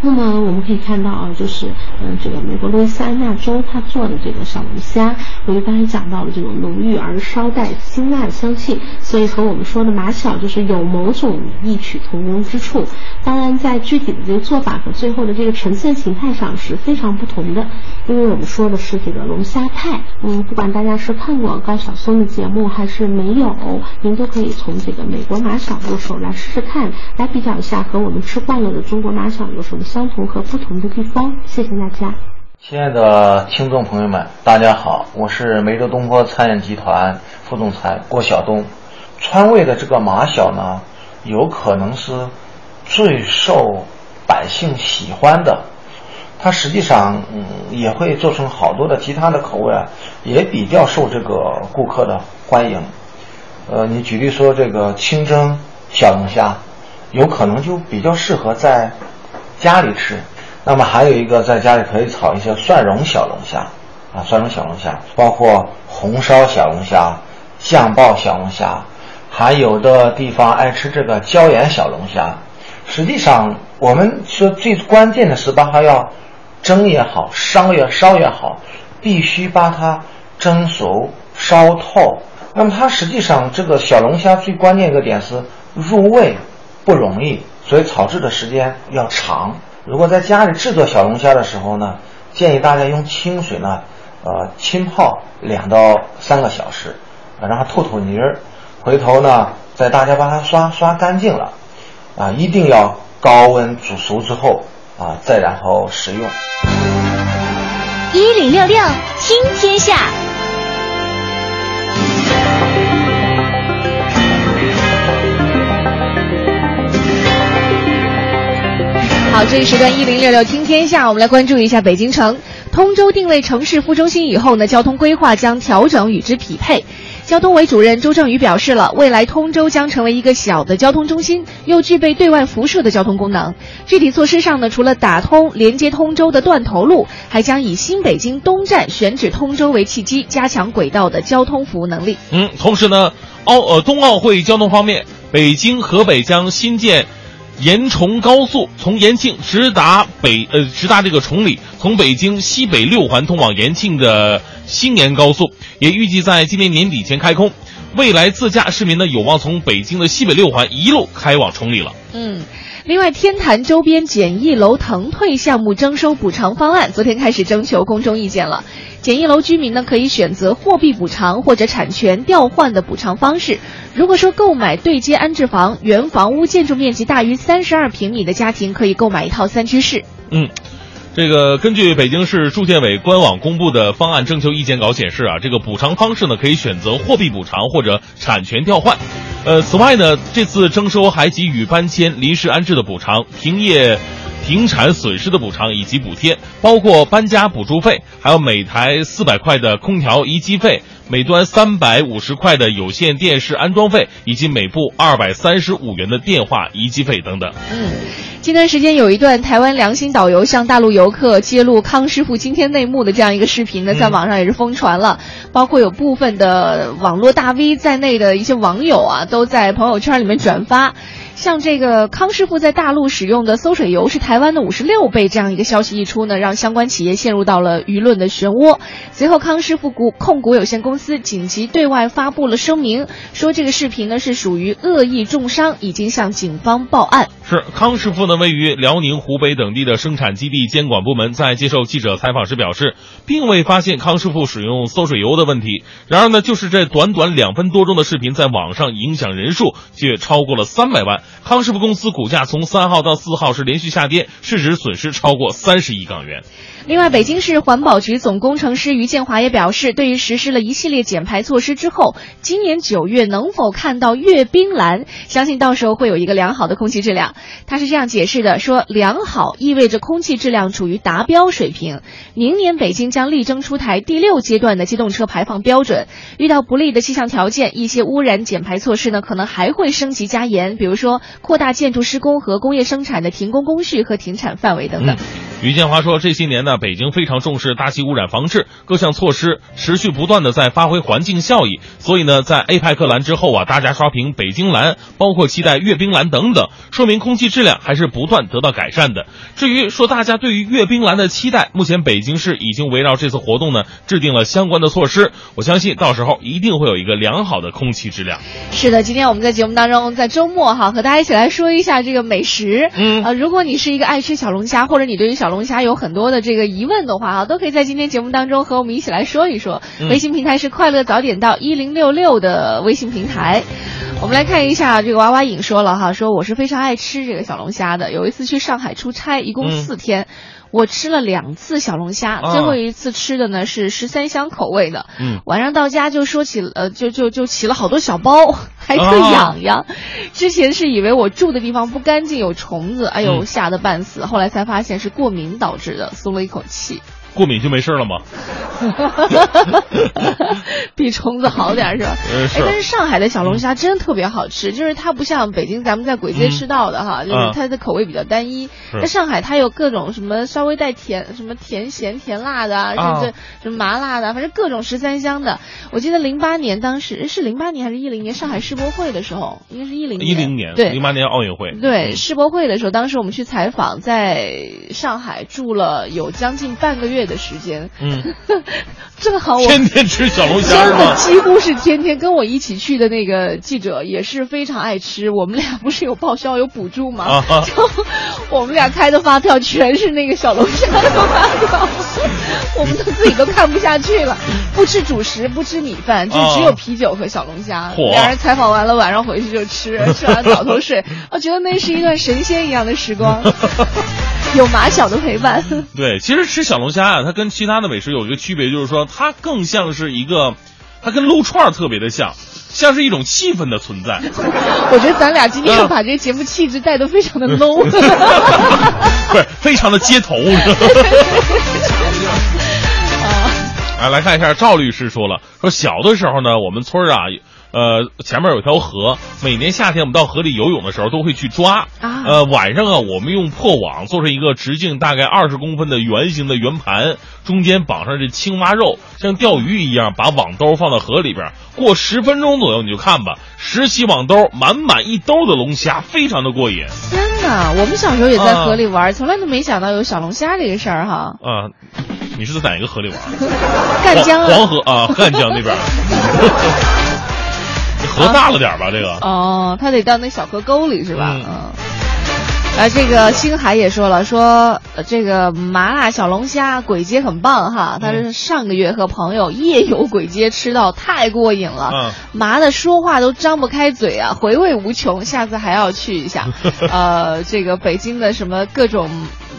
那么我们可以看到啊，就是呃，这个美国路易斯安那州他做的这个小龙虾，我们刚才讲到了这种浓郁而稍带辛辣的香气，所以和我们说的马小就是有某种异曲同工之处。当然，在具体的这个做法和最后的这个呈现形态上是非常不同的，因为我们说的是这个龙虾派。嗯，不管大家是看过高晓松的节目还是没有，您都可以从这个美国马小入手来试试看，来比较一下和我们吃惯了的中国马小有什么相同和不同的地方。谢谢大家。亲爱的听众朋友们，大家好，我是梅州东坡餐饮集团副总裁郭晓东。川味的这个马小呢，有可能是最受百姓喜欢的。它实际上，嗯，也会做成好多的其他的口味啊，也比较受这个顾客的欢迎。呃，你举例说这个清蒸小龙虾，有可能就比较适合在家里吃。那么还有一个，在家里可以炒一些蒜蓉小龙虾，啊，蒜蓉小龙虾，包括红烧小龙虾、酱爆小龙虾，还有的地方爱吃这个椒盐小龙虾。实际上，我们说最关键的是把它要蒸也好，烧也烧也好，必须把它蒸熟、烧透。那么它实际上这个小龙虾最关键一个点是入味不容易，所以炒制的时间要长。如果在家里制作小龙虾的时候呢，建议大家用清水呢，呃，浸泡两到三个小时，啊，让它透透泥儿。回头呢，再大家把它刷刷干净了，啊，一定要高温煮熟之后啊，再然后食用。一零六六听天下。好，这一时段一零六六听天下，我们来关注一下北京城。通州定位城市副中心以后呢，交通规划将调整与之匹配。交通委主任周正宇表示了，未来通州将成为一个小的交通中心，又具备对外辐射的交通功能。具体措施上呢，除了打通连接通州的断头路，还将以新北京东站选址通州为契机，加强轨道的交通服务能力。嗯，同时呢，奥呃冬奥会交通方面，北京河北将新建。延崇高速从延庆直达北呃直达这个崇礼，从北京西北六环通往延庆的新延高速也预计在今年年底前开通。未来自驾市民呢有望从北京的西北六环一路开往崇礼了。嗯，另外，天坛周边简易楼腾退项目征收补偿方案昨天开始征求公众意见了。简易楼居民呢可以选择货币补偿或者产权调换的补偿方式。如果说购买对接安置房，原房屋建筑面积大于三十二平米的家庭可以购买一套三居室。嗯。这个根据北京市住建委官网公布的方案征求意见稿显示啊，这个补偿方式呢可以选择货币补偿或者产权调换。呃，此外呢，这次征收还给予搬迁、临时安置的补偿、停业、停产损失的补偿以及补贴，包括搬家补助费，还有每台四百块的空调移机费。每端三百五十块的有线电视安装费，以及每部二百三十五元的电话移机费等等。嗯，近段时间有一段台湾良心导游向大陆游客揭露康师傅惊天内幕的这样一个视频呢，在网上也是疯传了，包括有部分的网络大 V 在内的一些网友啊，都在朋友圈里面转发。像这个康师傅在大陆使用的馊水油是台湾的五十六倍，这样一个消息一出呢，让相关企业陷入到了舆论的漩涡。随后，康师傅股控股有限公司紧急对外发布了声明，说这个视频呢是属于恶意重伤，已经向警方报案。是康师傅呢，位于辽宁、湖北等地的生产基地监管部门在接受记者采访时表示，并未发现康师傅使用馊水油的问题。然而呢，就是这短短两分多钟的视频，在网上影响人数却超过了三百万。康师傅公司股价从三号到四号是连续下跌，市值损失超过三十亿港元。另外，北京市环保局总工程师于建华也表示，对于实施了一系列减排措施之后，今年九月能否看到阅兵蓝，相信到时候会有一个良好的空气质量。他是这样解释的：说良好意味着空气质量处于达标水平。明年北京将力争出台第六阶段的机动车排放标准。遇到不利的气象条件，一些污染减排措施呢，可能还会升级加严，比如说扩大建筑施工和工业生产的停工工序和停产范围等等。于建华说，这些年呢，北京非常重视大气污染防治，各项措施持续不断的在发挥环境效益。所以呢，在 A 派克蓝之后啊，大家刷屏北京蓝，包括期待阅兵蓝等等，说明空气质量还是不断得到改善的。至于说大家对于阅兵蓝的期待，目前北京市已经围绕这次活动呢，制定了相关的措施。我相信到时候一定会有一个良好的空气质量。是的，今天我们在节目当中，在周末哈，和大家一起来说一下这个美食。嗯，啊，如果你是一个爱吃小龙虾，或者你对于小龙虾有很多的这个疑问的话啊，都可以在今天节目当中和我们一起来说一说。微信平台是快乐早点到一零六六的微信平台。我们来看一下，这个娃娃影说了哈，说我是非常爱吃这个小龙虾的。有一次去上海出差，一共四天，我吃了两次小龙虾，最后一次吃的呢是十三香口味的。嗯，晚上到家就说起呃，就就就起了好多小包，(laughs) 还特痒痒。之前是以为我住的地方不干净有虫子，哎呦吓得半死。后来才发现是过敏导致的，松了一口气。过敏就没事了吗？(laughs) 比虫子好点是吧？哎，但是上海的小龙虾真特别好吃，就是它不像北京咱们在簋街吃到的哈，就是它的口味比较单一。在上海，它有各种什么稍微带甜，什么甜咸甜辣的，啊甚至什么麻辣的，反正各种十三香的。我记得零八年当时是零八年还是一零年上海世博会的时候，应该是一零一零年，对零八年奥运会，对，世博会的时候，当时我们去采访，在上海住了有将近半个月的时间。嗯，(laughs) 正好我天天吃小龙虾真的吗？几乎是天天跟我一起去的那个记者也是非常爱吃。我们俩不是有报销有补助吗？啊就 (laughs) 我们俩开的发票全是那个小龙虾的发票，(laughs) 我们都自己都看不下去了。不吃主食，不吃米饭，就只有啤酒和小龙虾。嚯两人采访完了，晚上回去就吃，吃完倒头睡。我觉得那是一段神仙一样的时光，有马小的陪伴。对，其实吃小龙虾啊，它跟其他的美食有一个区别，就是说它更像是一个，它跟撸串儿特别的像，像是一种气氛的存在。(laughs) 我觉得咱俩今天把这个节目气质带得非常的 low。(laughs) 不是非常的街头。(laughs) 啊，来看一下赵律师说了，说小的时候呢，我们村儿啊，呃，前面有条河，每年夏天我们到河里游泳的时候都会去抓。啊呃，晚上啊，我们用破网做成一个直径大概二十公分的圆形的圆盘，中间绑上这青蛙肉，像钓鱼一样，把网兜放到河里边，过十分钟左右你就看吧，拾起网兜，满满一兜的龙虾，非常的过瘾。天哪，我们小时候也在河里玩，从来都没想到有小龙虾这个事儿哈。啊，你是在哪个河里玩？(laughs) 赣江啊黄黄河啊，赣江那边。(laughs) 河大了点吧？这个。哦，他得到那小河沟里是吧？嗯。啊，这个星海也说了，说、呃这个麻辣小龙虾鬼街很棒哈，他是上个月和朋友夜游鬼街，吃到太过瘾了，嗯麻的说话都张不开嘴啊，回味无穷，下次还要去一下。(laughs) 呃，这个北京的什么各种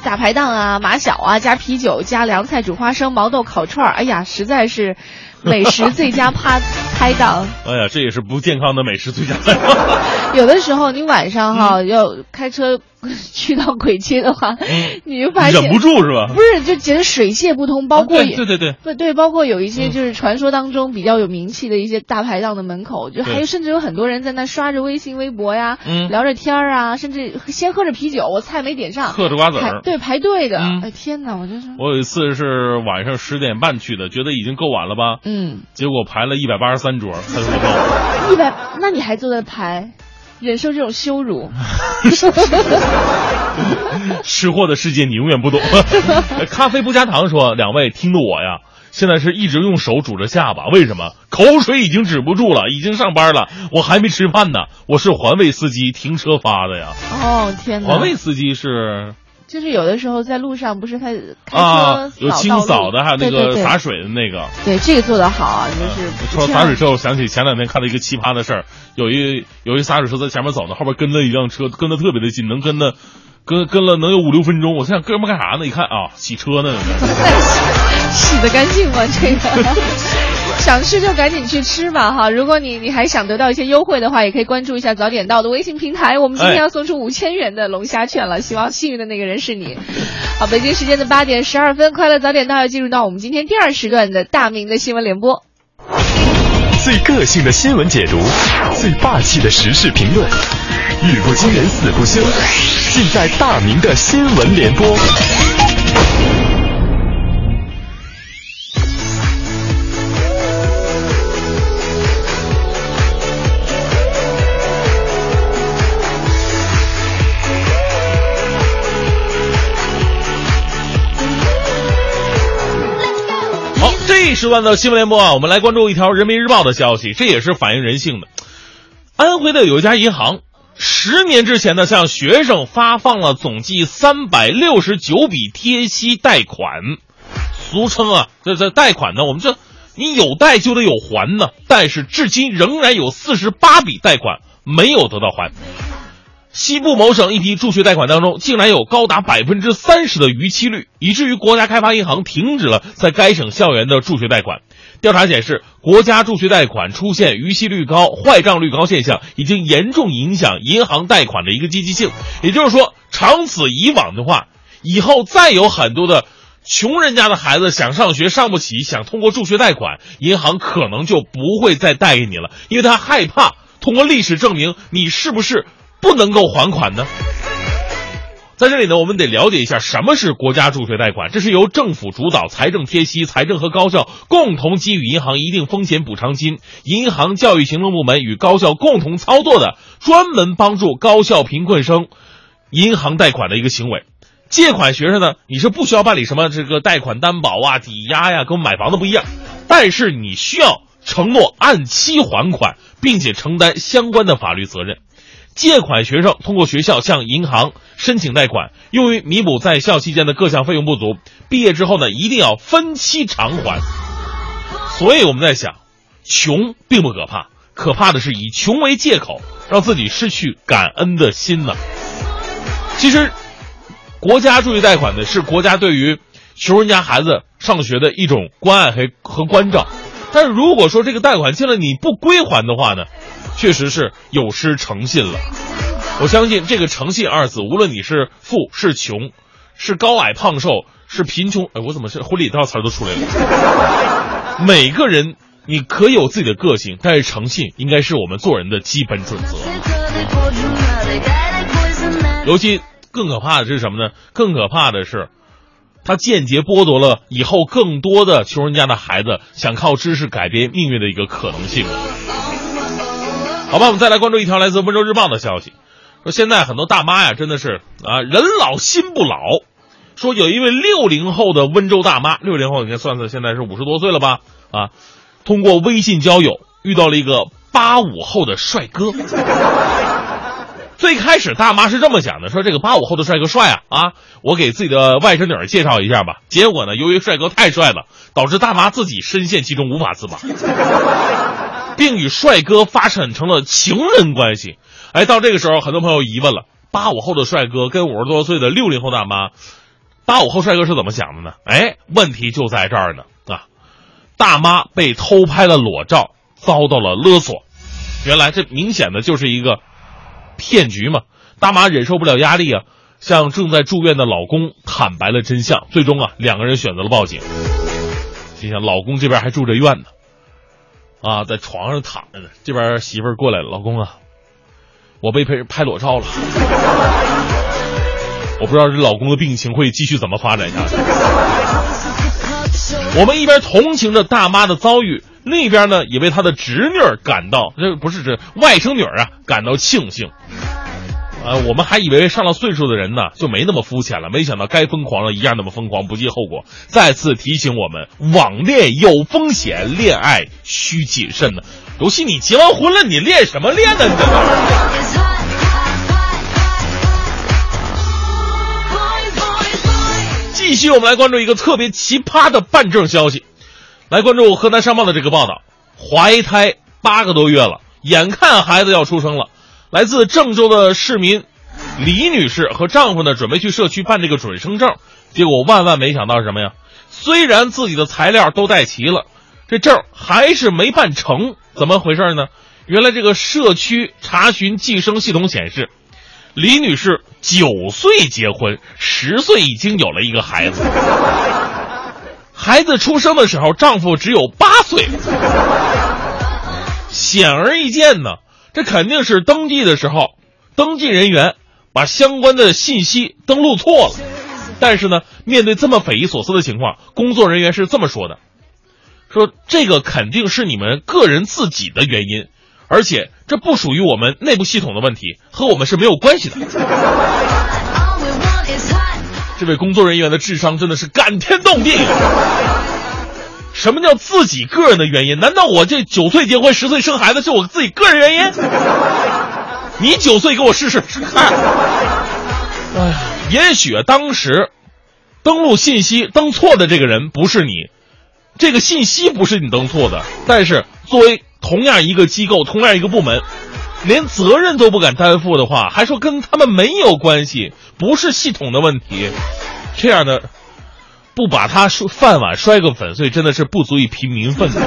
大排档啊，马小啊，加啤酒，加凉菜煮花生、毛豆烤串儿，哎呀，实在是美食最佳趴拍档。(laughs) 哎呀，这也是不健康的美食最佳。(laughs) 有的时候你晚上哈、要开车 (laughs) 去到鬼街的话，你就发现忍不住是吧不是，就简直水泄不通。包括啊对、对对对对对，包括有一些就是传说当中比较有名气的一些大排档的门口，就还有甚至有很多人在那刷着微信、微博呀，嗯聊着天儿啊，甚至先喝着啤酒，我菜没点上，嗑着瓜子儿对排队的。嗯哎天哪，我就是我有一次是晚上十点半去的，觉得已经够晚了吧？嗯，结果排了一百八十三桌才说够。一百，那你还坐在排，忍受这种羞辱。(laughs) 吃货的世界你永远不懂。(laughs) 咖啡不加糖说：“两位听的我呀，现在是一直用手拄着下巴，为什么？口水已经止不住了，已经上班了，我还没吃饭呢。我是环卫司机，停车发的呀。哦天哪！环卫司机是就是有的时候在路上不是他开车啊，有清扫的，还有那个洒水的那个。对这个做的好啊，就是不说洒水车，我想起前两天看到一个奇葩的事儿，有一有一洒水车在前面走呢，后边跟了一辆车，跟的特别的近，能跟的跟跟了能有五六分钟。我想哥们儿干啥呢？一看啊，洗车呢。(laughs) 洗的干净吗？这个想吃就赶紧去吃吧哈！如果你你还想得到一些优惠的话，也可以关注一下早点到的微信平台。我们今天哎要送出五千元的龙虾券了，希望幸运的那个人是你。好，北京时间的八点十二分，快乐早点到要进入到我们今天第二时段的大明的新闻联播。最个性的新闻解读，最霸气的时事评论，语不惊人死不休，尽在大明的新闻联播。一时段的新闻联播啊，我们来关注一条人民日报的消息，这也是反映人性的。安徽的有一家银行，十年之前呢，向学生发放了总计三百六十九笔贴息贷款，俗称啊，这这贷款呢，我们这你有贷就得有还呢，但是至今仍然有四十八笔贷款没有得到还。西部某省一批助学贷款当中，竟然有高达百分之三十的逾期率，以至于国家开发银行停止了在该省校园的助学贷款。调查显示，国家助学贷款出现逾期率高、坏账率高现象，已经严重影响银行贷款的一个积极性。也就是说，长此以往的话，以后再有很多的穷人家的孩子想上学上不起，想通过助学贷款，银行可能就不会再贷给你了，因为他害怕通过历史证明你是不是不能够还款呢？在这里呢，我们得了解一下什么是国家助学贷款。这是由政府主导，财政贴息，财政和高校共同给予银行一定风险补偿金，银行教育行政部门与高校共同操作的，专门帮助高校贫困生银行贷款的一个行为。借款学生呢，你是不需要办理什么这个贷款担保啊、抵押呀、跟买房子不一样，但是你需要承诺按期还款，并且承担相关的法律责任。借款学生通过学校向银行申请贷款，用于弥补在校期间的各项费用不足。毕业之后呢，一定要分期偿还。所以我们在想，穷并不可怕，可怕的是以穷为借口，让自己失去感恩的心呢。其实，国家助学贷款呢，是国家对于穷人家孩子上学的一种关爱和和关照。但是如果说这个贷款进了你不归还的话呢，确实是有失诚信了。我相信这个“诚信”二字，无论你是富是穷，是高矮胖瘦，是贫穷，哎，我怎么是婚礼套词都出来了？(laughs) 每个人你可以有自己的个性，但是诚信应该是我们做人的基本准则。尤其更可怕的是什么呢？更可怕的是，它间接剥夺了以后更多的穷人家的孩子想靠知识改变命运的一个可能性。好吧，我们再来关注一条来自温州日报的消息，说现在很多大妈呀，真的是啊，人老心不老。说有一位六零后的温州大妈，六零后你看算算，现在是五十多岁了吧？啊，通过微信交友遇到了一个八五后的帅哥。最开始大妈是这么想的，说这个八五后的帅哥帅啊啊，我给自己的外甥女儿介绍一下吧。结果呢，由于帅哥太帅了，导致大妈自己深陷其中无法自拔，并与帅哥发展成了情人关系。哎，到这个时候，很多朋友疑问了：八五后的帅哥跟五十多岁的六零后大妈，八五后帅哥是怎么想的呢？哎，问题就在这儿呢啊！大妈被偷拍了裸照，遭到了勒索。原来这明显的就是一个骗局嘛！大妈忍受不了压力啊，向正在住院的老公坦白了真相。最终啊，两个人选择了报警。心想老公这边还住着院呢，啊，在床上躺着呢。这边媳妇儿过来了，老公啊，我被拍拍裸照了。我不知道这老公的病情会继续怎么发展下去。我们一边同情着大妈的遭遇。那边呢，也为她的侄女感到，这不是这外甥女啊，感到庆幸。呃，我们还以为上了岁数的人呢就没那么肤浅了，没想到该疯狂了一样那么疯狂，不计后果。再次提醒我们，网恋有风险，恋爱需谨慎呢。尤其你结完婚了，你恋什么恋呢？你这继续，我们来关注一个特别奇葩的办证消息。来关注河南商报的这个报道，怀胎八个多月了，眼看孩子要出生了，来自郑州的市民李女士和丈夫呢，准备去社区办这个准生证，结果万万没想到什么呀？虽然自己的材料都带齐了，这证还是没办成，怎么回事呢？原来这个社区查询计生系统显示，李女士九岁结婚，十岁已经有了一个孩子。孩子出生的时候，丈夫只有八岁。显而易见呢，这肯定是登记的时候，登记人员把相关的信息登录错了。但是呢，面对这么匪夷所思的情况，工作人员是这么说的：说这个肯定是你们个人自己的原因，而且这不属于我们内部系统的问题，和我们是没有关系的。这位工作人员的智商真的是感天动地。什么叫自己个人的原因？难道我这九岁结婚、十岁生孩子是我自己个人原因？你九岁给我试试看。哎，也许当时登录信息登错的这个人不是你，这个信息不是你登错的，但是作为同样一个机构、同样一个部门，连责任都不敢担负的话，还说跟他们没有关系。不是系统的问题，这样的不把他摔饭碗摔个粉碎，真的是不足以平民愤怒。(laughs)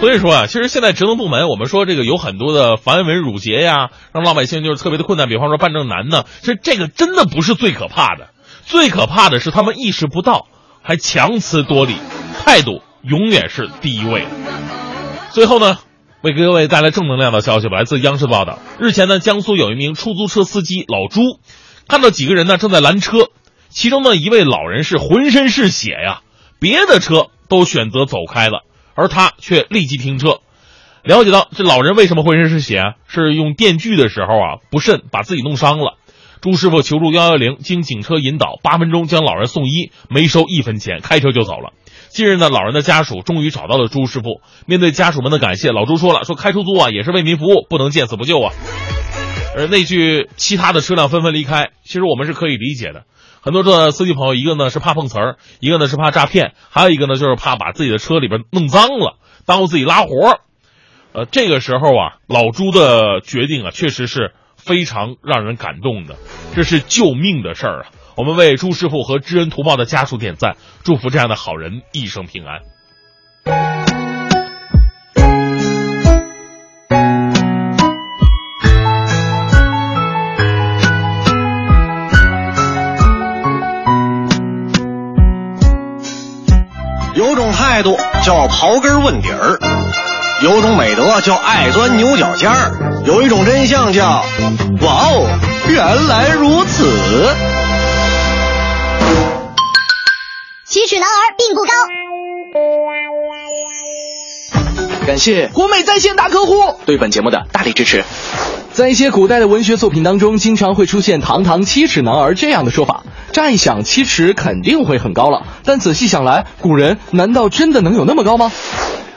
所以说啊，其实现在职能部门，我们说这个有很多的繁文缛节呀，让老百姓就是特别的困难。比方说办证难呢，其实这个真的不是最可怕的，最可怕的是他们意识不到，还强词夺理，态度永远是第一位。最后呢？为各位带来正能量的消息吧，来自央视的报道。日前呢，江苏有一名出租车司机老朱，看到几个人呢正在拦车，其中呢一位老人是浑身是血呀，别的车都选择走开了，而他却立即停车。了解到这老人为什么浑身是血啊？是用电锯的时候啊不慎把自己弄伤了。朱师傅求助幺幺零，经警车引导，八分钟将老人送医，没收一分钱，开车就走了。近日呢，老人的家属终于找到了朱师傅。面对家属们的感谢，老朱说了：“说开出租啊，也是为民服务，不能见死不救啊。”而那句其他的车辆纷纷离开，其实我们是可以理解的。很多的司机朋友，一个呢是怕碰瓷儿，一个呢是怕诈骗，还有一个呢就是怕把自己的车里边弄脏了，耽误自己拉活儿。呃，这个时候啊，老朱的决定啊，确实是非常让人感动的，这是救命的事儿啊。我们为朱师傅和知恩图报的家属点赞，祝福这样的好人一生平安。态度叫刨根问底儿，有种美德叫爱钻牛角尖儿，有一种真相叫哇哦，原来如此。奇齿男儿并不高。感谢国美在线大客户对本节目的大力支持。在一些古代的文学作品当中，经常会出现“堂堂七尺男儿”这样的说法。乍一想，七尺肯定会很高了，但仔细想来，古人难道真的能有那么高吗？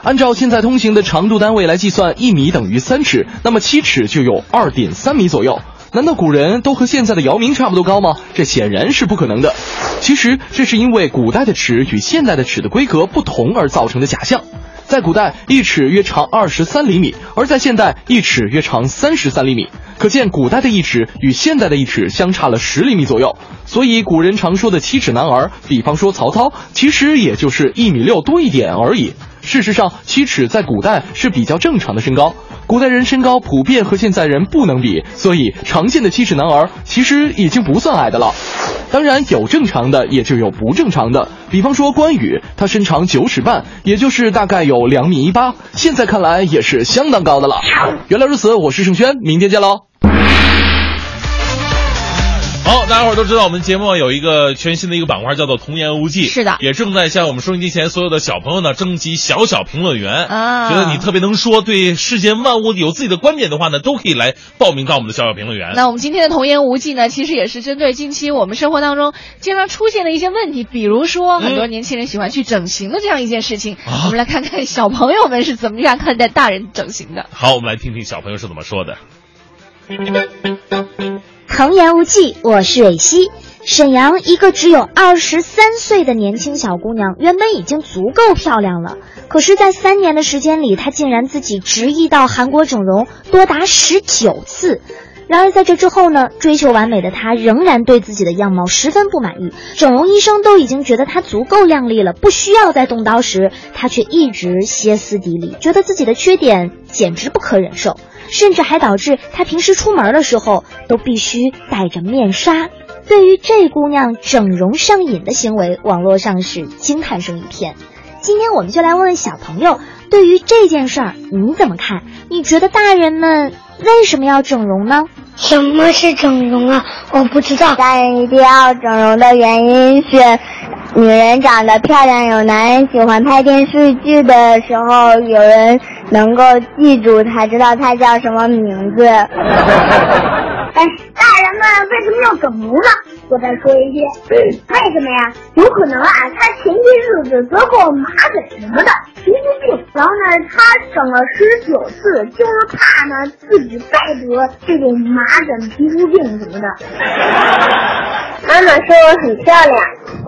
按照现在通行的长度单位来计算，一米等于三尺，那么七尺就有二点三米左右。难道古人都和现在的姚明差不多高吗？这显然是不可能的。其实这是因为古代的尺与现代的尺的规格不同而造成的假象。在古代，一尺约长二十三厘米，而在现代，一尺约长三十三厘米。可见，古代的一尺与现代的一尺相差了十厘米左右。所以，古人常说的七尺男儿，比方说曹操，其实也就是一米六多一点而已。事实上，七尺在古代是比较正常的身高。古代人身高普遍和现在人不能比，所以常见的七尺男儿其实已经不算矮的了。当然，有正常的，也就有不正常的。比方说关羽，他身长九尺半，也就是大概有两米一八，现在看来也是相当高的了。原来如此，我是盛轩，明天见喽。好，大家伙儿都知道，我们节目有一个全新的一个板块，叫做“童言无忌”。是的，也正在向我们收音机前所有的小朋友呢征集小小评论员啊。觉得你特别能说，对世间万物有自己的观点的话呢，都可以来报名到我们的小小评论员。那我们今天的“童言无忌”呢，其实也是针对近期我们生活当中经常出现的一些问题，比如说很多年轻人喜欢去整形的这样一件事情。啊、我们来看看小朋友们是怎么样看待大人整形的。好，我们来听听小朋友是怎么说的。童言无忌，我是蕊希。沈阳一个只有二十三岁的年轻小姑娘，原本已经足够漂亮了，可是，在三年的时间里，她竟然自己执意到韩国整容，多达十九次。然而，在这之后呢，追求完美的她仍然对自己的样貌十分不满意。整容医生都已经觉得她足够靓丽了，不需要再动刀时，她却一直歇斯底里，觉得自己的缺点简直不可忍受。甚至还导致她平时出门的时候都必须戴着面纱。对于这姑娘整容上瘾的行为，网络上是惊叹声一片。今天我们就来问问小朋友，对于这件事儿你怎么看？你觉得大人们为什么要整容呢？什么是整容啊？我不知道。大人一定要整容的原因是，女人长得漂亮，有男人喜欢拍电视剧的时候，有人能够记住她，知道她叫什么名字。(laughs) 哎，大人们为什么要整容呢？我再说一遍，为什么呀？有可能啊，他前些日子得过麻疹什么的皮肤病，然后呢，他整了十九次，就是怕呢自己再得这种麻疹、皮肤病什么的。(laughs) 妈妈说我很漂亮，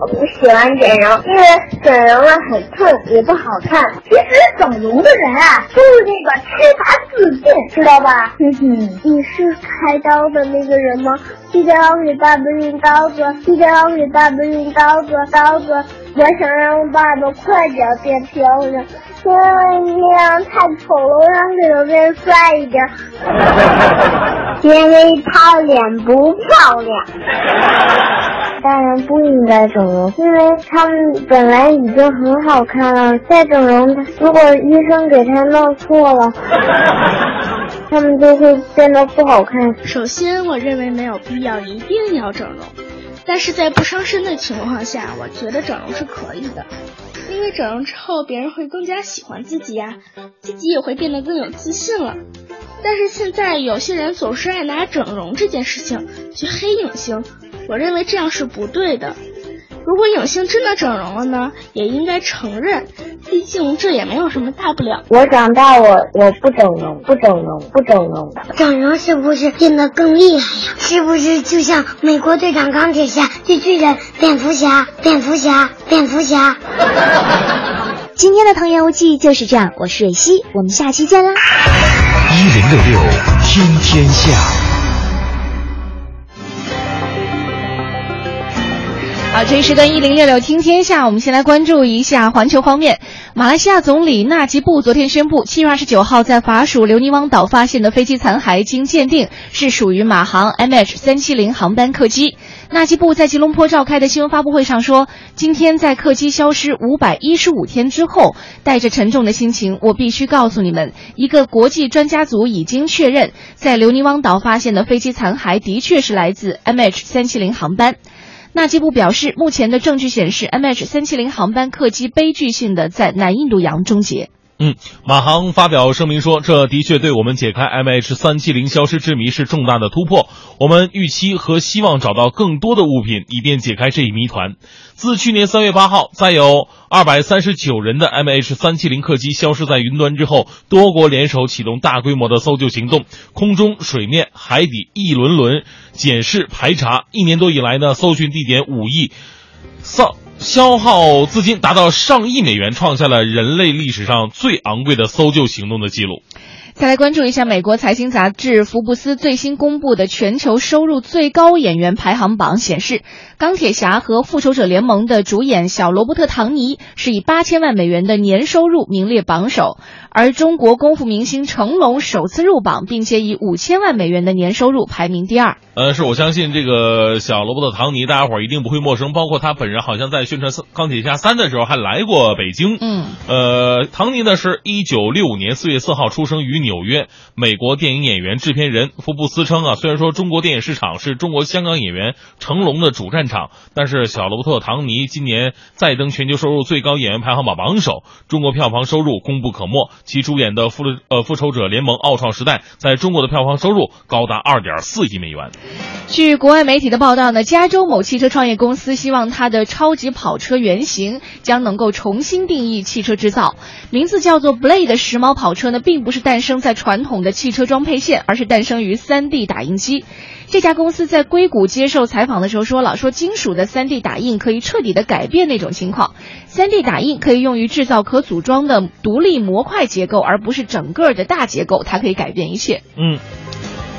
我不喜欢整容，因为整容了很痛，也不好看。其实整容的人啊，都是那个缺乏自信，知道吧？嗯哼，你是开刀的那个人吗？记得要给爸爸用刀刀子，一定要给爸爸用刀子，刀子。我想让爸爸快点变漂亮，因为那样太丑了，我想给他变帅一点。(laughs) 因为他脸不漂亮。(laughs) 当然不应该整容，因为他们本来已经很好看了，再整容，如果医生给他弄错了，(laughs) 他们就会变得不好看。首先，我认为没有必要一定要整容，但是在不伤身的情况下，我觉得整容是可以的。因为整容之后，别人会更加喜欢自己呀，自己也会变得更有自信了。但是现在有些人总是爱拿整容这件事情去黑影星，我认为这样是不对的。如果影星真的整容了呢，也应该承认，毕竟这也没有什么大不了。我长大我我不整容，不整容，不整容。整容是不是变得更厉害呀？是不是就像美国队长钢铁侠、绿巨人、蝙蝠侠、蝙蝠侠、蝙蝠侠？今天的童言无忌就是这样，我是蕊希，我们下期见啦！一零六六听天下。好，这一时段一零六六听天下，我们先来关注一下环球方面。马来西亚总理纳吉布昨天宣布，七月二十九号在法属留尼汪岛发现的飞机残骸，经鉴定是属于马航 MH 三七零航班客机。纳吉布在吉隆坡召开的新闻发布会上说，今天在客机消失五百一十五天之后，带着沉重的心情，我必须告诉你们，一个国际专家组已经确认，在留尼汪岛发现的飞机残骸的确是来自 MH 三七零航班。纳吉布表示，目前的证据显示，MH 三七零航班客机悲剧性的在南印度洋终结。嗯，马航发表声明说，这的确对我们解开 MH 三七零消失之谜是重大的突破。我们预期和希望找到更多的物品，以便解开这一谜团。自去年三月八号，再有二百三十九人的 MH 三七零客机消失在云端之后，多国联手启动大规模的搜救行动，空中、水面、海底一轮轮检视排查。一年多以来呢，搜寻地点五亿，扫。消耗资金达到上亿美元，创下了人类历史上最昂贵的搜救行动的记录。再来关注一下美国财经杂志《福布斯》最新公布的全球收入最高演员排行榜显示，钢铁侠和复仇者联盟的主演小罗伯特·唐尼是以八千万美元的年收入名列榜首，而中国功夫明星成龙首次入榜，并且以五千万美元的年收入排名第二。呃，是我相信这个小罗伯特·唐尼，大家伙儿一定不会陌生，包括他本人，好像在宣传《钢铁侠三》的时候还来过北京。嗯，呃，唐尼呢是一九六五年四月四号出生于纽约，美国电影演员、制片人。福布斯称啊，虽然说中国电影市场是中国香港演员成龙的主战场，但是小罗伯特·唐尼今年再登全球收入最高演员排行榜榜首，中国票房收入功不可没。其主演的《复呃复仇者联盟：奥创时代》在中国的票房收入高达二点四亿美元。据国外媒体的报道呢，加州某汽车创业公司希望它的超级跑车原型将能够重新定义汽车制造，名字叫做 Blade 的时髦跑车呢，并不是诞生在传统的汽车装配线，而是诞生于 3D 打印机。这家公司在硅谷接受采访的时候说了，说金属的 3D 打印可以彻底的改变那种情况，3D 打印可以用于制造可组装的独立模块结构，而不是整个的大结构，它可以改变一切。嗯。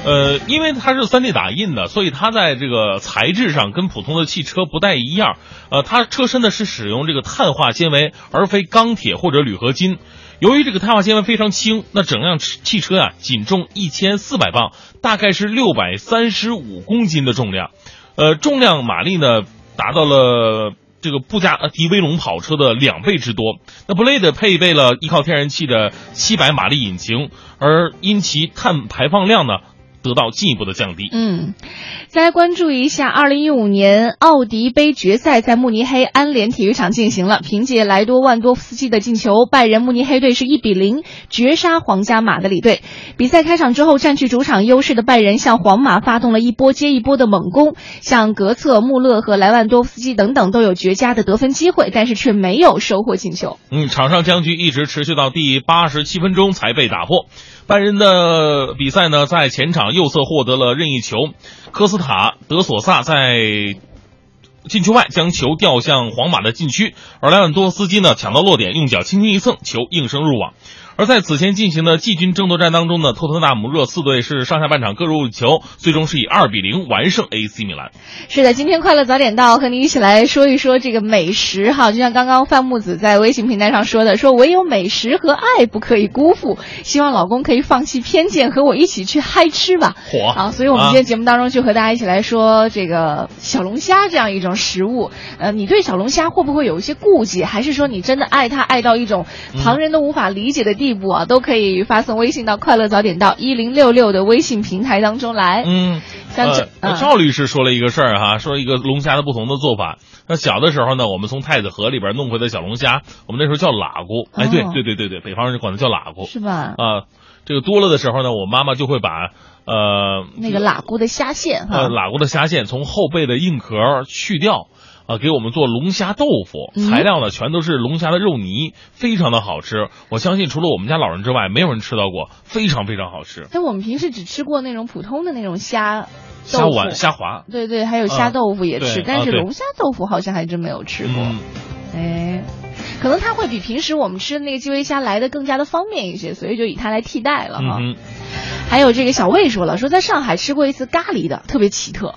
呃，因为它是三 D 打印的，所以它在这个材质上跟普通的汽车不太一样。呃，它车身呢是使用这个碳化纤维，而非钢铁或者铝合金。由于这个碳化纤维非常轻，那整辆汽车啊仅重一千四百磅，大概是六百三十五公斤的重量。呃，重量马力呢达到了这个布加迪威龙跑车的两倍之多。那 Blade 配备了依靠天然气的七百马力引擎，而因其碳排放量呢。得到进一步的降低。嗯，再来关注一下，二零一五年奥迪杯决赛在慕尼黑安联体育场进行了。凭借莱多万多夫斯基的进球，拜仁慕尼黑队是一比零绝杀皇家马德里队。比赛开场之后，占据主场优势的拜仁向皇马发动了一波接一波的猛攻，像格策、穆勒和莱万多夫斯基等等都有绝佳的得分机会，但是却没有收获进球。嗯，场上僵局一直持续到第八十七分钟才被打破。拜仁的比赛呢，在前场右侧获得了任意球，科斯塔德索萨在禁区外将球吊向皇马的禁区，而莱万多斯基呢抢到落点，用脚轻轻一蹭，球应声入网。而在此前进行的季军争夺战当中呢，托特纳姆热刺队是上下半场各入一球，最终是以二比零完胜 AC 米兰。是的，今天快乐早点到，和你一起来说一说这个美食哈。就像刚刚范木子在微信平台上说的，说唯有美食和爱不可以辜负，希望老公可以放弃偏见，和我一起去嗨吃吧。火啊！所以我们今天节目当中就和大家一起来说这个小龙虾这样一种食物。呃，你对小龙虾会不会有一些顾忌，还是说你真的爱它爱到一种旁人都无法理解的地步啊？都可以发送微信到快乐早点到一零六六的微信平台当中来。嗯，像这赵律师说了一个事儿哈，说一个龙虾的不同的做法。那小的时候呢，我们从太子河里边弄回的小龙虾，我们那时候叫喇咕。哎，对对对对对，北方人管它叫喇咕，是吧？啊，这个多了的时候呢，我妈妈就会把呃那个喇咕的虾线哈，喇咕的虾线从后背的硬壳去掉。啊，给我们做龙虾豆腐，材料呢全都是龙虾的肉泥，非常的好吃。我相信除了我们家老人之外，没有人吃到过，非常非常好吃。但我们平时只吃过那种普通的那种虾虾丸、虾滑，对对，还有虾豆腐也吃，但是龙虾豆腐好像还真没有吃过。哎，可能它会比平时我们吃的那个基围虾来的更加的方便一些，所以就以它来替代了哈。还有这个小魏说了，说在上海吃过一次咖喱的，特别奇特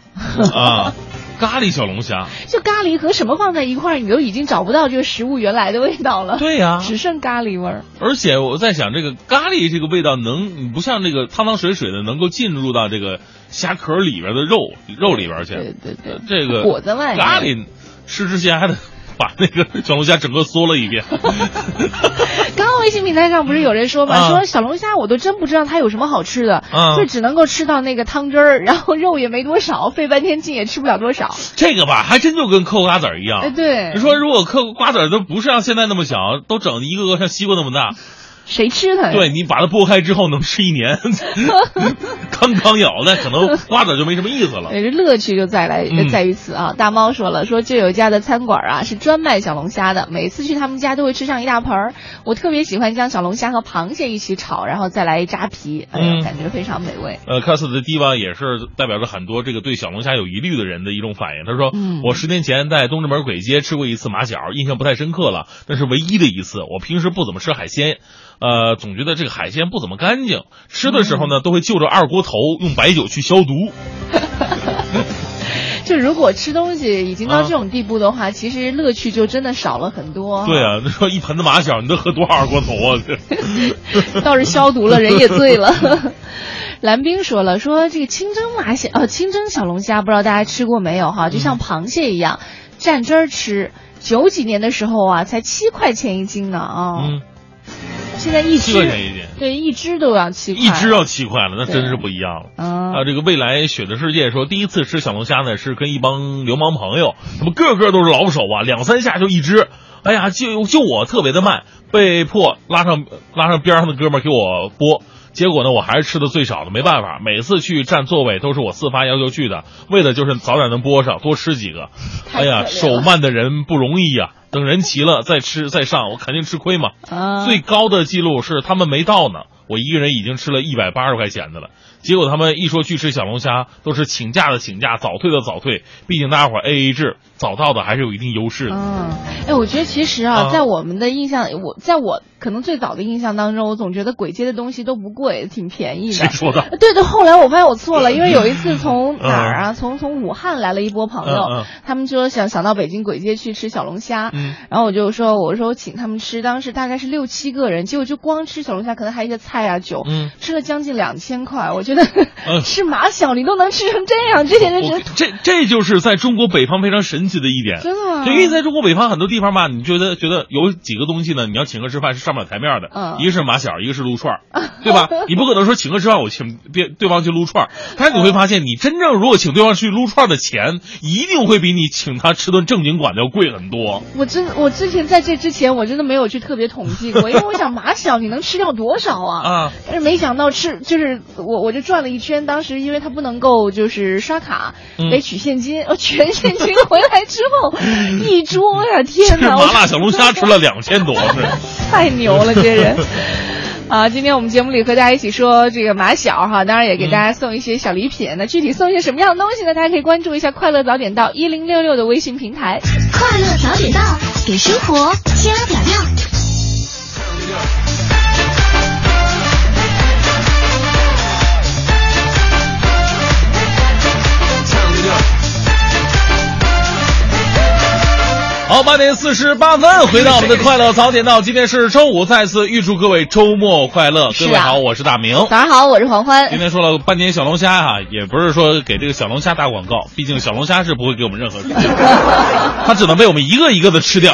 啊。(laughs) 咖喱小龙虾，就咖喱和什么放在一块儿，你都已经找不到这个食物原来的味道了。对呀，只剩咖喱味儿。而且我在想，这个咖喱这个味道能不像这个汤汤水水的，能够进入到这个虾壳里边的肉肉里边去？对对对，这个裹在外面。咖喱吃之前还得。把那个小龙虾整个嗦了一遍。(laughs) 刚刚微信平台上不是有人说嘛？说小龙虾我都真不知道它有什么好吃的，就只能够吃到那个汤汁儿，然后肉也没多少，费半天劲也吃不了多少。这个吧，还真就跟嗑瓜子儿一样。哎，对。你说如果嗑瓜子儿都不是像现在那么小，都整一个个像西瓜那么大，谁吃它呀？对你把它剥开之后能吃一年，(laughs) 刚刚咬那可能瓜子就没什么意思了。对，这乐趣就在来嗯在于此啊！大猫说了，说就有一家的餐馆啊是专卖小龙虾的，每次去他们家都会吃上一大盆儿。我特别喜欢将小龙虾和螃蟹一起炒，然后再来一扎皮，哎呀，嗯感觉非常美味。呃，卡斯的地方也是代表着很多这个对小龙虾有疑虑的人的一种反应。他说，嗯我十年前在东直门簋街吃过一次马小，印象不太深刻了，那是唯一的一次。我平时不怎么吃海鲜，呃，总觉得这个海鲜不怎么干净，吃的时候呢，都会就着二锅头用白酒去消毒。(laughs) 就如果吃东西已经到啊这种地步的话，其实乐趣就真的少了很多。对啊，那说一盆子马小，你都喝多少二锅头啊？这 (laughs) 倒是消毒了，人也醉了。(laughs) 蓝冰说了，说这个清蒸马小，呃，清蒸小龙虾，不知道大家吃过没有哈？就像螃蟹一样，蘸汁儿吃。九几年的时候啊，才七块钱一斤呢啊。嗯，现在一只钱一斤，对一只都要七块，一只要七块了，那真是不一样了。啊啊，这个未来雪的世界说，第一次吃小龙虾呢，是跟一帮流氓朋友，他们个个都是老手啊，两三下就一只。哎呀，就就我特别的慢，被迫拉上拉上边上的哥们儿给我剥。结果呢，我还是吃的最少的，没办法，每次去占座位都是我自发要求去的，为的就是早点能播上，多吃几个。哎呀，手慢的人不容易呀、等人齐了再吃再上，我肯定吃亏嘛。啊最高的记录是他们没到呢，我一个人已经吃了一百八十块钱的了。结果他们一说去吃小龙虾，都是请假的请假，早退的早退。毕竟大家伙 A A 制，早到的还是有一定优势的。嗯，哎，我觉得其实啊，啊。在我们的印象，我在我可能最早的印象当中，我总觉得鬼街的东西都不贵，挺便宜的。谁说的？对对，后来我发现我错了，(laughs) 因为有一次从哪儿啊，从从武汉来了一波朋友，他们说想想到北京鬼街去吃小龙虾，嗯。然后我就说我说我请他们吃，当时大概是六七个人，结果就光吃小龙虾，可能还有一些菜啊酒，嗯。吃了将近两千块，我觉得、嗯。(laughs) 吃马小你都能吃成这样，这些人我是这这就是在中国北方非常神奇的一点。真的吗对因为在中国北方很多地方吧，你觉得觉得有几个东西呢，你要请客吃饭是上不了台面的。嗯一个是马小，一个是撸串儿，(laughs) 对吧？你不可能说请客吃饭我请别对方去撸串儿，但是你会发现，你真正如果请对方去撸串儿的钱，一定会比你请他吃顿正经馆子要贵很多。我真我之前在这之前我真的没有去特别统计过，(laughs) 因为我想马小你能吃掉多少啊？啊，但是没想到吃就是我我就转了一圈，当时因为他不能够就是刷卡，嗯得取现金，哦全现金回来之后一桌呀，天吃哪！麻辣小龙虾吃了两千多，(laughs) 太牛了，这人。啊，今天我们节目里和大家一起说这个马小哈，当然也给大家送一些小礼品。那具体送一些什么样的东西呢？大家可以关注一下“快乐早点到”一零六六的微信平台。快乐早点到，给生活加点料。好，八点四十八分，回到我们的快乐早点到，今天是周五，再次预祝各位周末快乐。各位好，我是大明。早上好，我是黄欢。今天说了半天小龙虾哈、也不是说给这个小龙虾打广告，毕竟小龙虾是不会给我们任何 (laughs) 它只能被我们一个一个的吃掉。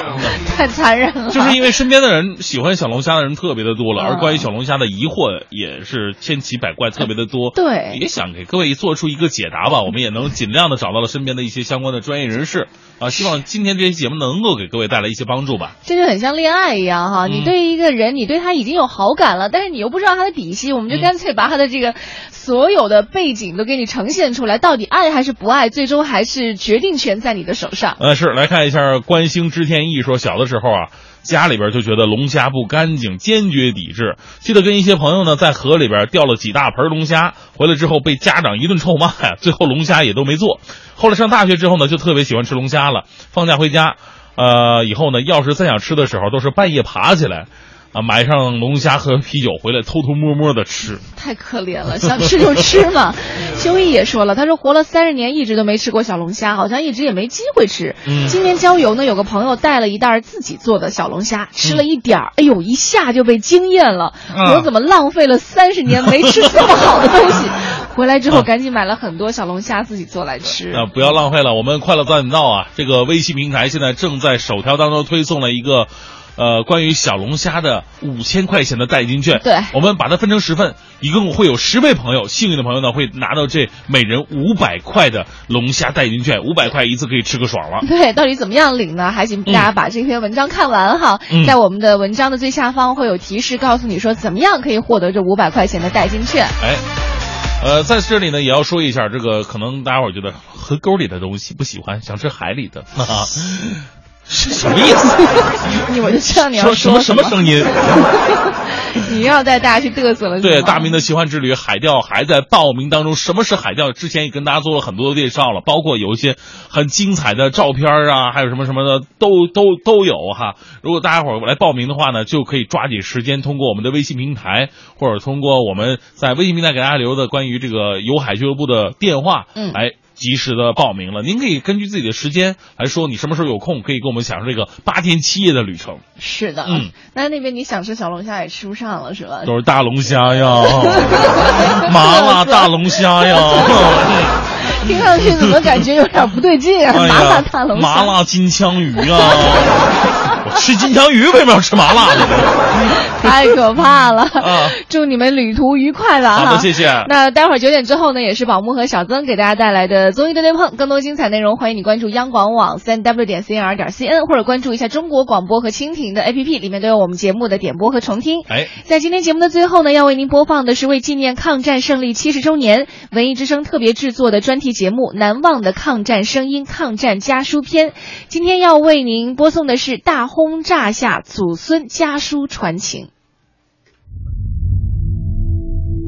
太残忍了。就是因为身边的人喜欢小龙虾的人特别的多了，嗯而关于小龙虾的疑惑也是千奇百怪，特别的多。对也想给各位做出一个解答吧，我们也能尽量的找到了身边的一些相关的专业人士啊，希望今天这期节目能够给各位带来一些帮助吧。这就很像恋爱一样哈，嗯你对一个人，你对他已经有好感了，但是你又不知道他的底细，我们就干脆把他的这个所有的背景都给你呈现出来，到底爱还是不爱，最终还是决定权在你的手上。呃，是来看一下关星知天意说，小的时候啊，家里边就觉得龙虾不干净，坚决抵制。记得跟一些朋友呢在河里边钓了几大盆龙虾，回来之后被家长一顿臭骂呀，最后龙虾也都没做。后来上大学之后呢，就特别喜欢吃龙虾了。放假回家，呃，以后呢，要是再想吃的时候，都是半夜爬起来。啊，买上龙虾和啤酒回来，偷偷摸摸的吃。太可怜了，想吃就吃嘛。(laughs) 修一也说了，他说活了三十年，一直都没吃过小龙虾，好像一直也没机会吃。嗯今年郊游呢，有个朋友带了一袋自己做的小龙虾，吃了一点儿，哎呦，一下就被惊艳了。啊我怎么浪费了三十年没吃这么好的东西？(laughs) 回来之后啊赶紧买了很多小龙虾自己做来吃。啊，不要浪费了。我们快乐早点到啊！这个微信平台现在正在首条当中推送了一个，呃关于小龙虾的五千块钱的代金券。对，我们把它分成十份，一共会有十位朋友，幸运的朋友呢会拿到这每人五百块的龙虾代金券，五百块一次可以吃个爽了。对，到底怎么样领呢？还请大家把这篇文章看完哈，嗯在我们的文章的最下方会有提示，告诉你说怎么样可以获得这五百块钱的代金券。哎，呃，在这里呢，也要说一下，这个可能大家伙觉得河沟里的东西不喜欢，想吃海里的啊，(laughs) 是什么意思？(laughs) 你我就知道你要说什么什么声音？(laughs) 你要带大家去嘚瑟了？对，大明的奇幻之旅海钓还在报名当中。什么是海钓？之前也跟大家做了很多的介绍了，包括有一些很精彩的照片啊，还有什么什么的都都都有哈。如果大家伙儿来报名的话呢，就可以抓紧时间通过我们的微信平台，或者通过我们在微信平台给大家留的关于这个有海俱乐部的电话，嗯来。及时的报名了，您可以根据自己的时间来说，你什么时候有空，可以跟我们享受这个八天七夜的旅程。是的，嗯，那那边你想吃小龙虾也吃不上了是吧？都是大龙虾呀，(laughs) 麻辣大龙虾呀，(laughs) 听上去怎么感觉有点不对劲啊？哎麻辣大龙虾，麻辣金枪鱼啊！我吃金枪鱼为什么要吃麻辣的呢？(laughs) 太可怕了！(laughs) 啊祝你们旅途愉快吧！哈好的，谢谢。那待会儿九点之后呢，也是宝木和小曾给大家带来的综艺对对碰，更多精彩内容，欢迎你关注央广网三 w 点 cnr 点 cn，或者关注一下中国广播和蜻蜓的 APP，里面都有我们节目的点播和重听。哎，在今天节目的最后呢，要为您播放的是为纪念抗战胜利七十周年，文艺之声特别制作的专题节目《难忘的抗战声音·抗战家书篇》。今天要为您播送的是大轰炸下祖孙家书传情。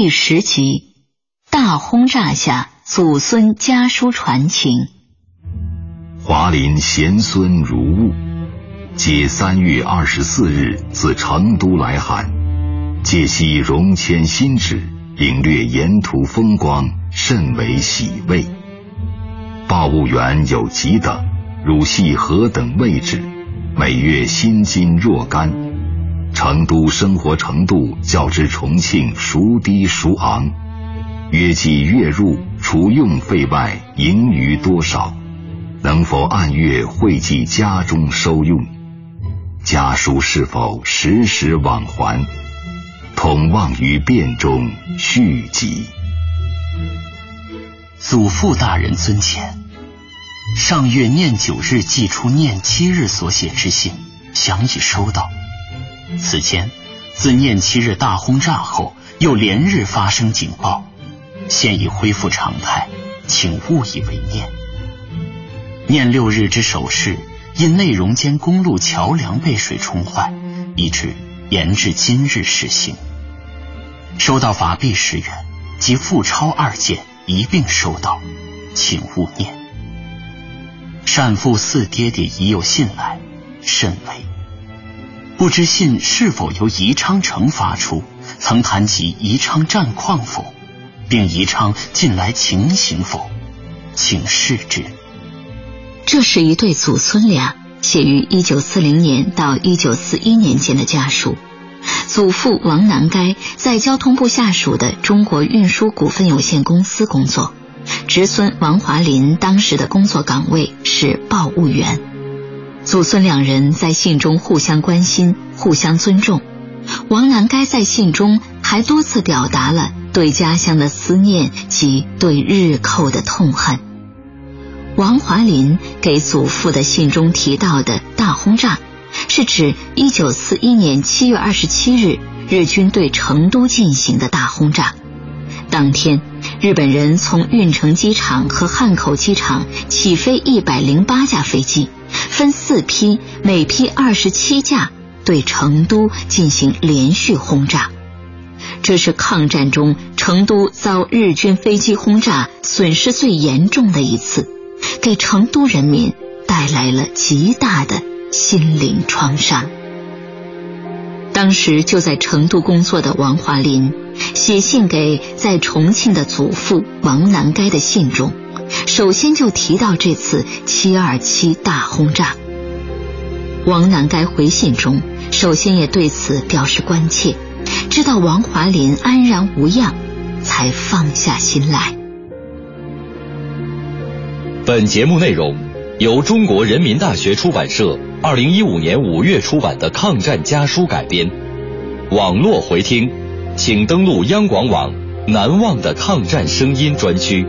第十集，大轰炸下，祖孙家书传情。华林贤孙如雾，皆三月二十四日自成都来函，借悉荣迁新址，领略沿途风光，甚为喜慰。报务员有几等，汝系何等位置？每月薪金若干。成都生活程度较之重庆孰低孰昂？约计月入除用费外，盈余多少？能否按月汇计家中收用？家书是否时时往还？统望于变中续集。祖父大人尊前，上月念九日寄出念七日所写之信，想已收到。此前，自念七日大轰炸后，又连日发生警报，现已恢复常态，请勿以为念。念六日之首事，因内容间公路桥梁被水冲坏，以致延至今日实行。收到法币十元及付钞二件一并收到，请勿念。善父四爹爹已有信来，甚为。不知信是否由宜昌城发出？曾谈及宜昌战况否？并宜昌近来情形否？请示之。这是一对祖孙俩写于一九四零年到一九四一年间的家书。祖父王南该在交通部下属的中国运输股份有限公司工作，侄孙王华林当时的工作岗位是报务员。祖孙两人在信中互相关心、互相尊重。王南该在信中还多次表达了对家乡的思念及对日寇的痛恨。王华林给祖父的信中提到的大轰炸，是指一九四一年七月二十七日日军对成都进行的大轰炸。当天，日本人从运城机场和汉口机场起飞一百零八架飞机，分四批，每批二十七架，对成都进行连续轰炸。这是抗战中成都遭日军飞机轰炸损失最严重的一次，给成都人民带来了极大的心灵创伤。当时就在成都工作的王华林写信给在重庆的祖父王南该的信中，首先就提到这次七二七大轰炸。王南该回信中，首先也对此表示关切，知道王华林安然无恙，才放下心来。本节目内容由中国人民大学出版社二零一五年五月出版的《抗战家书》改编，网络回听，请登录央广网“难忘的抗战声音”专区。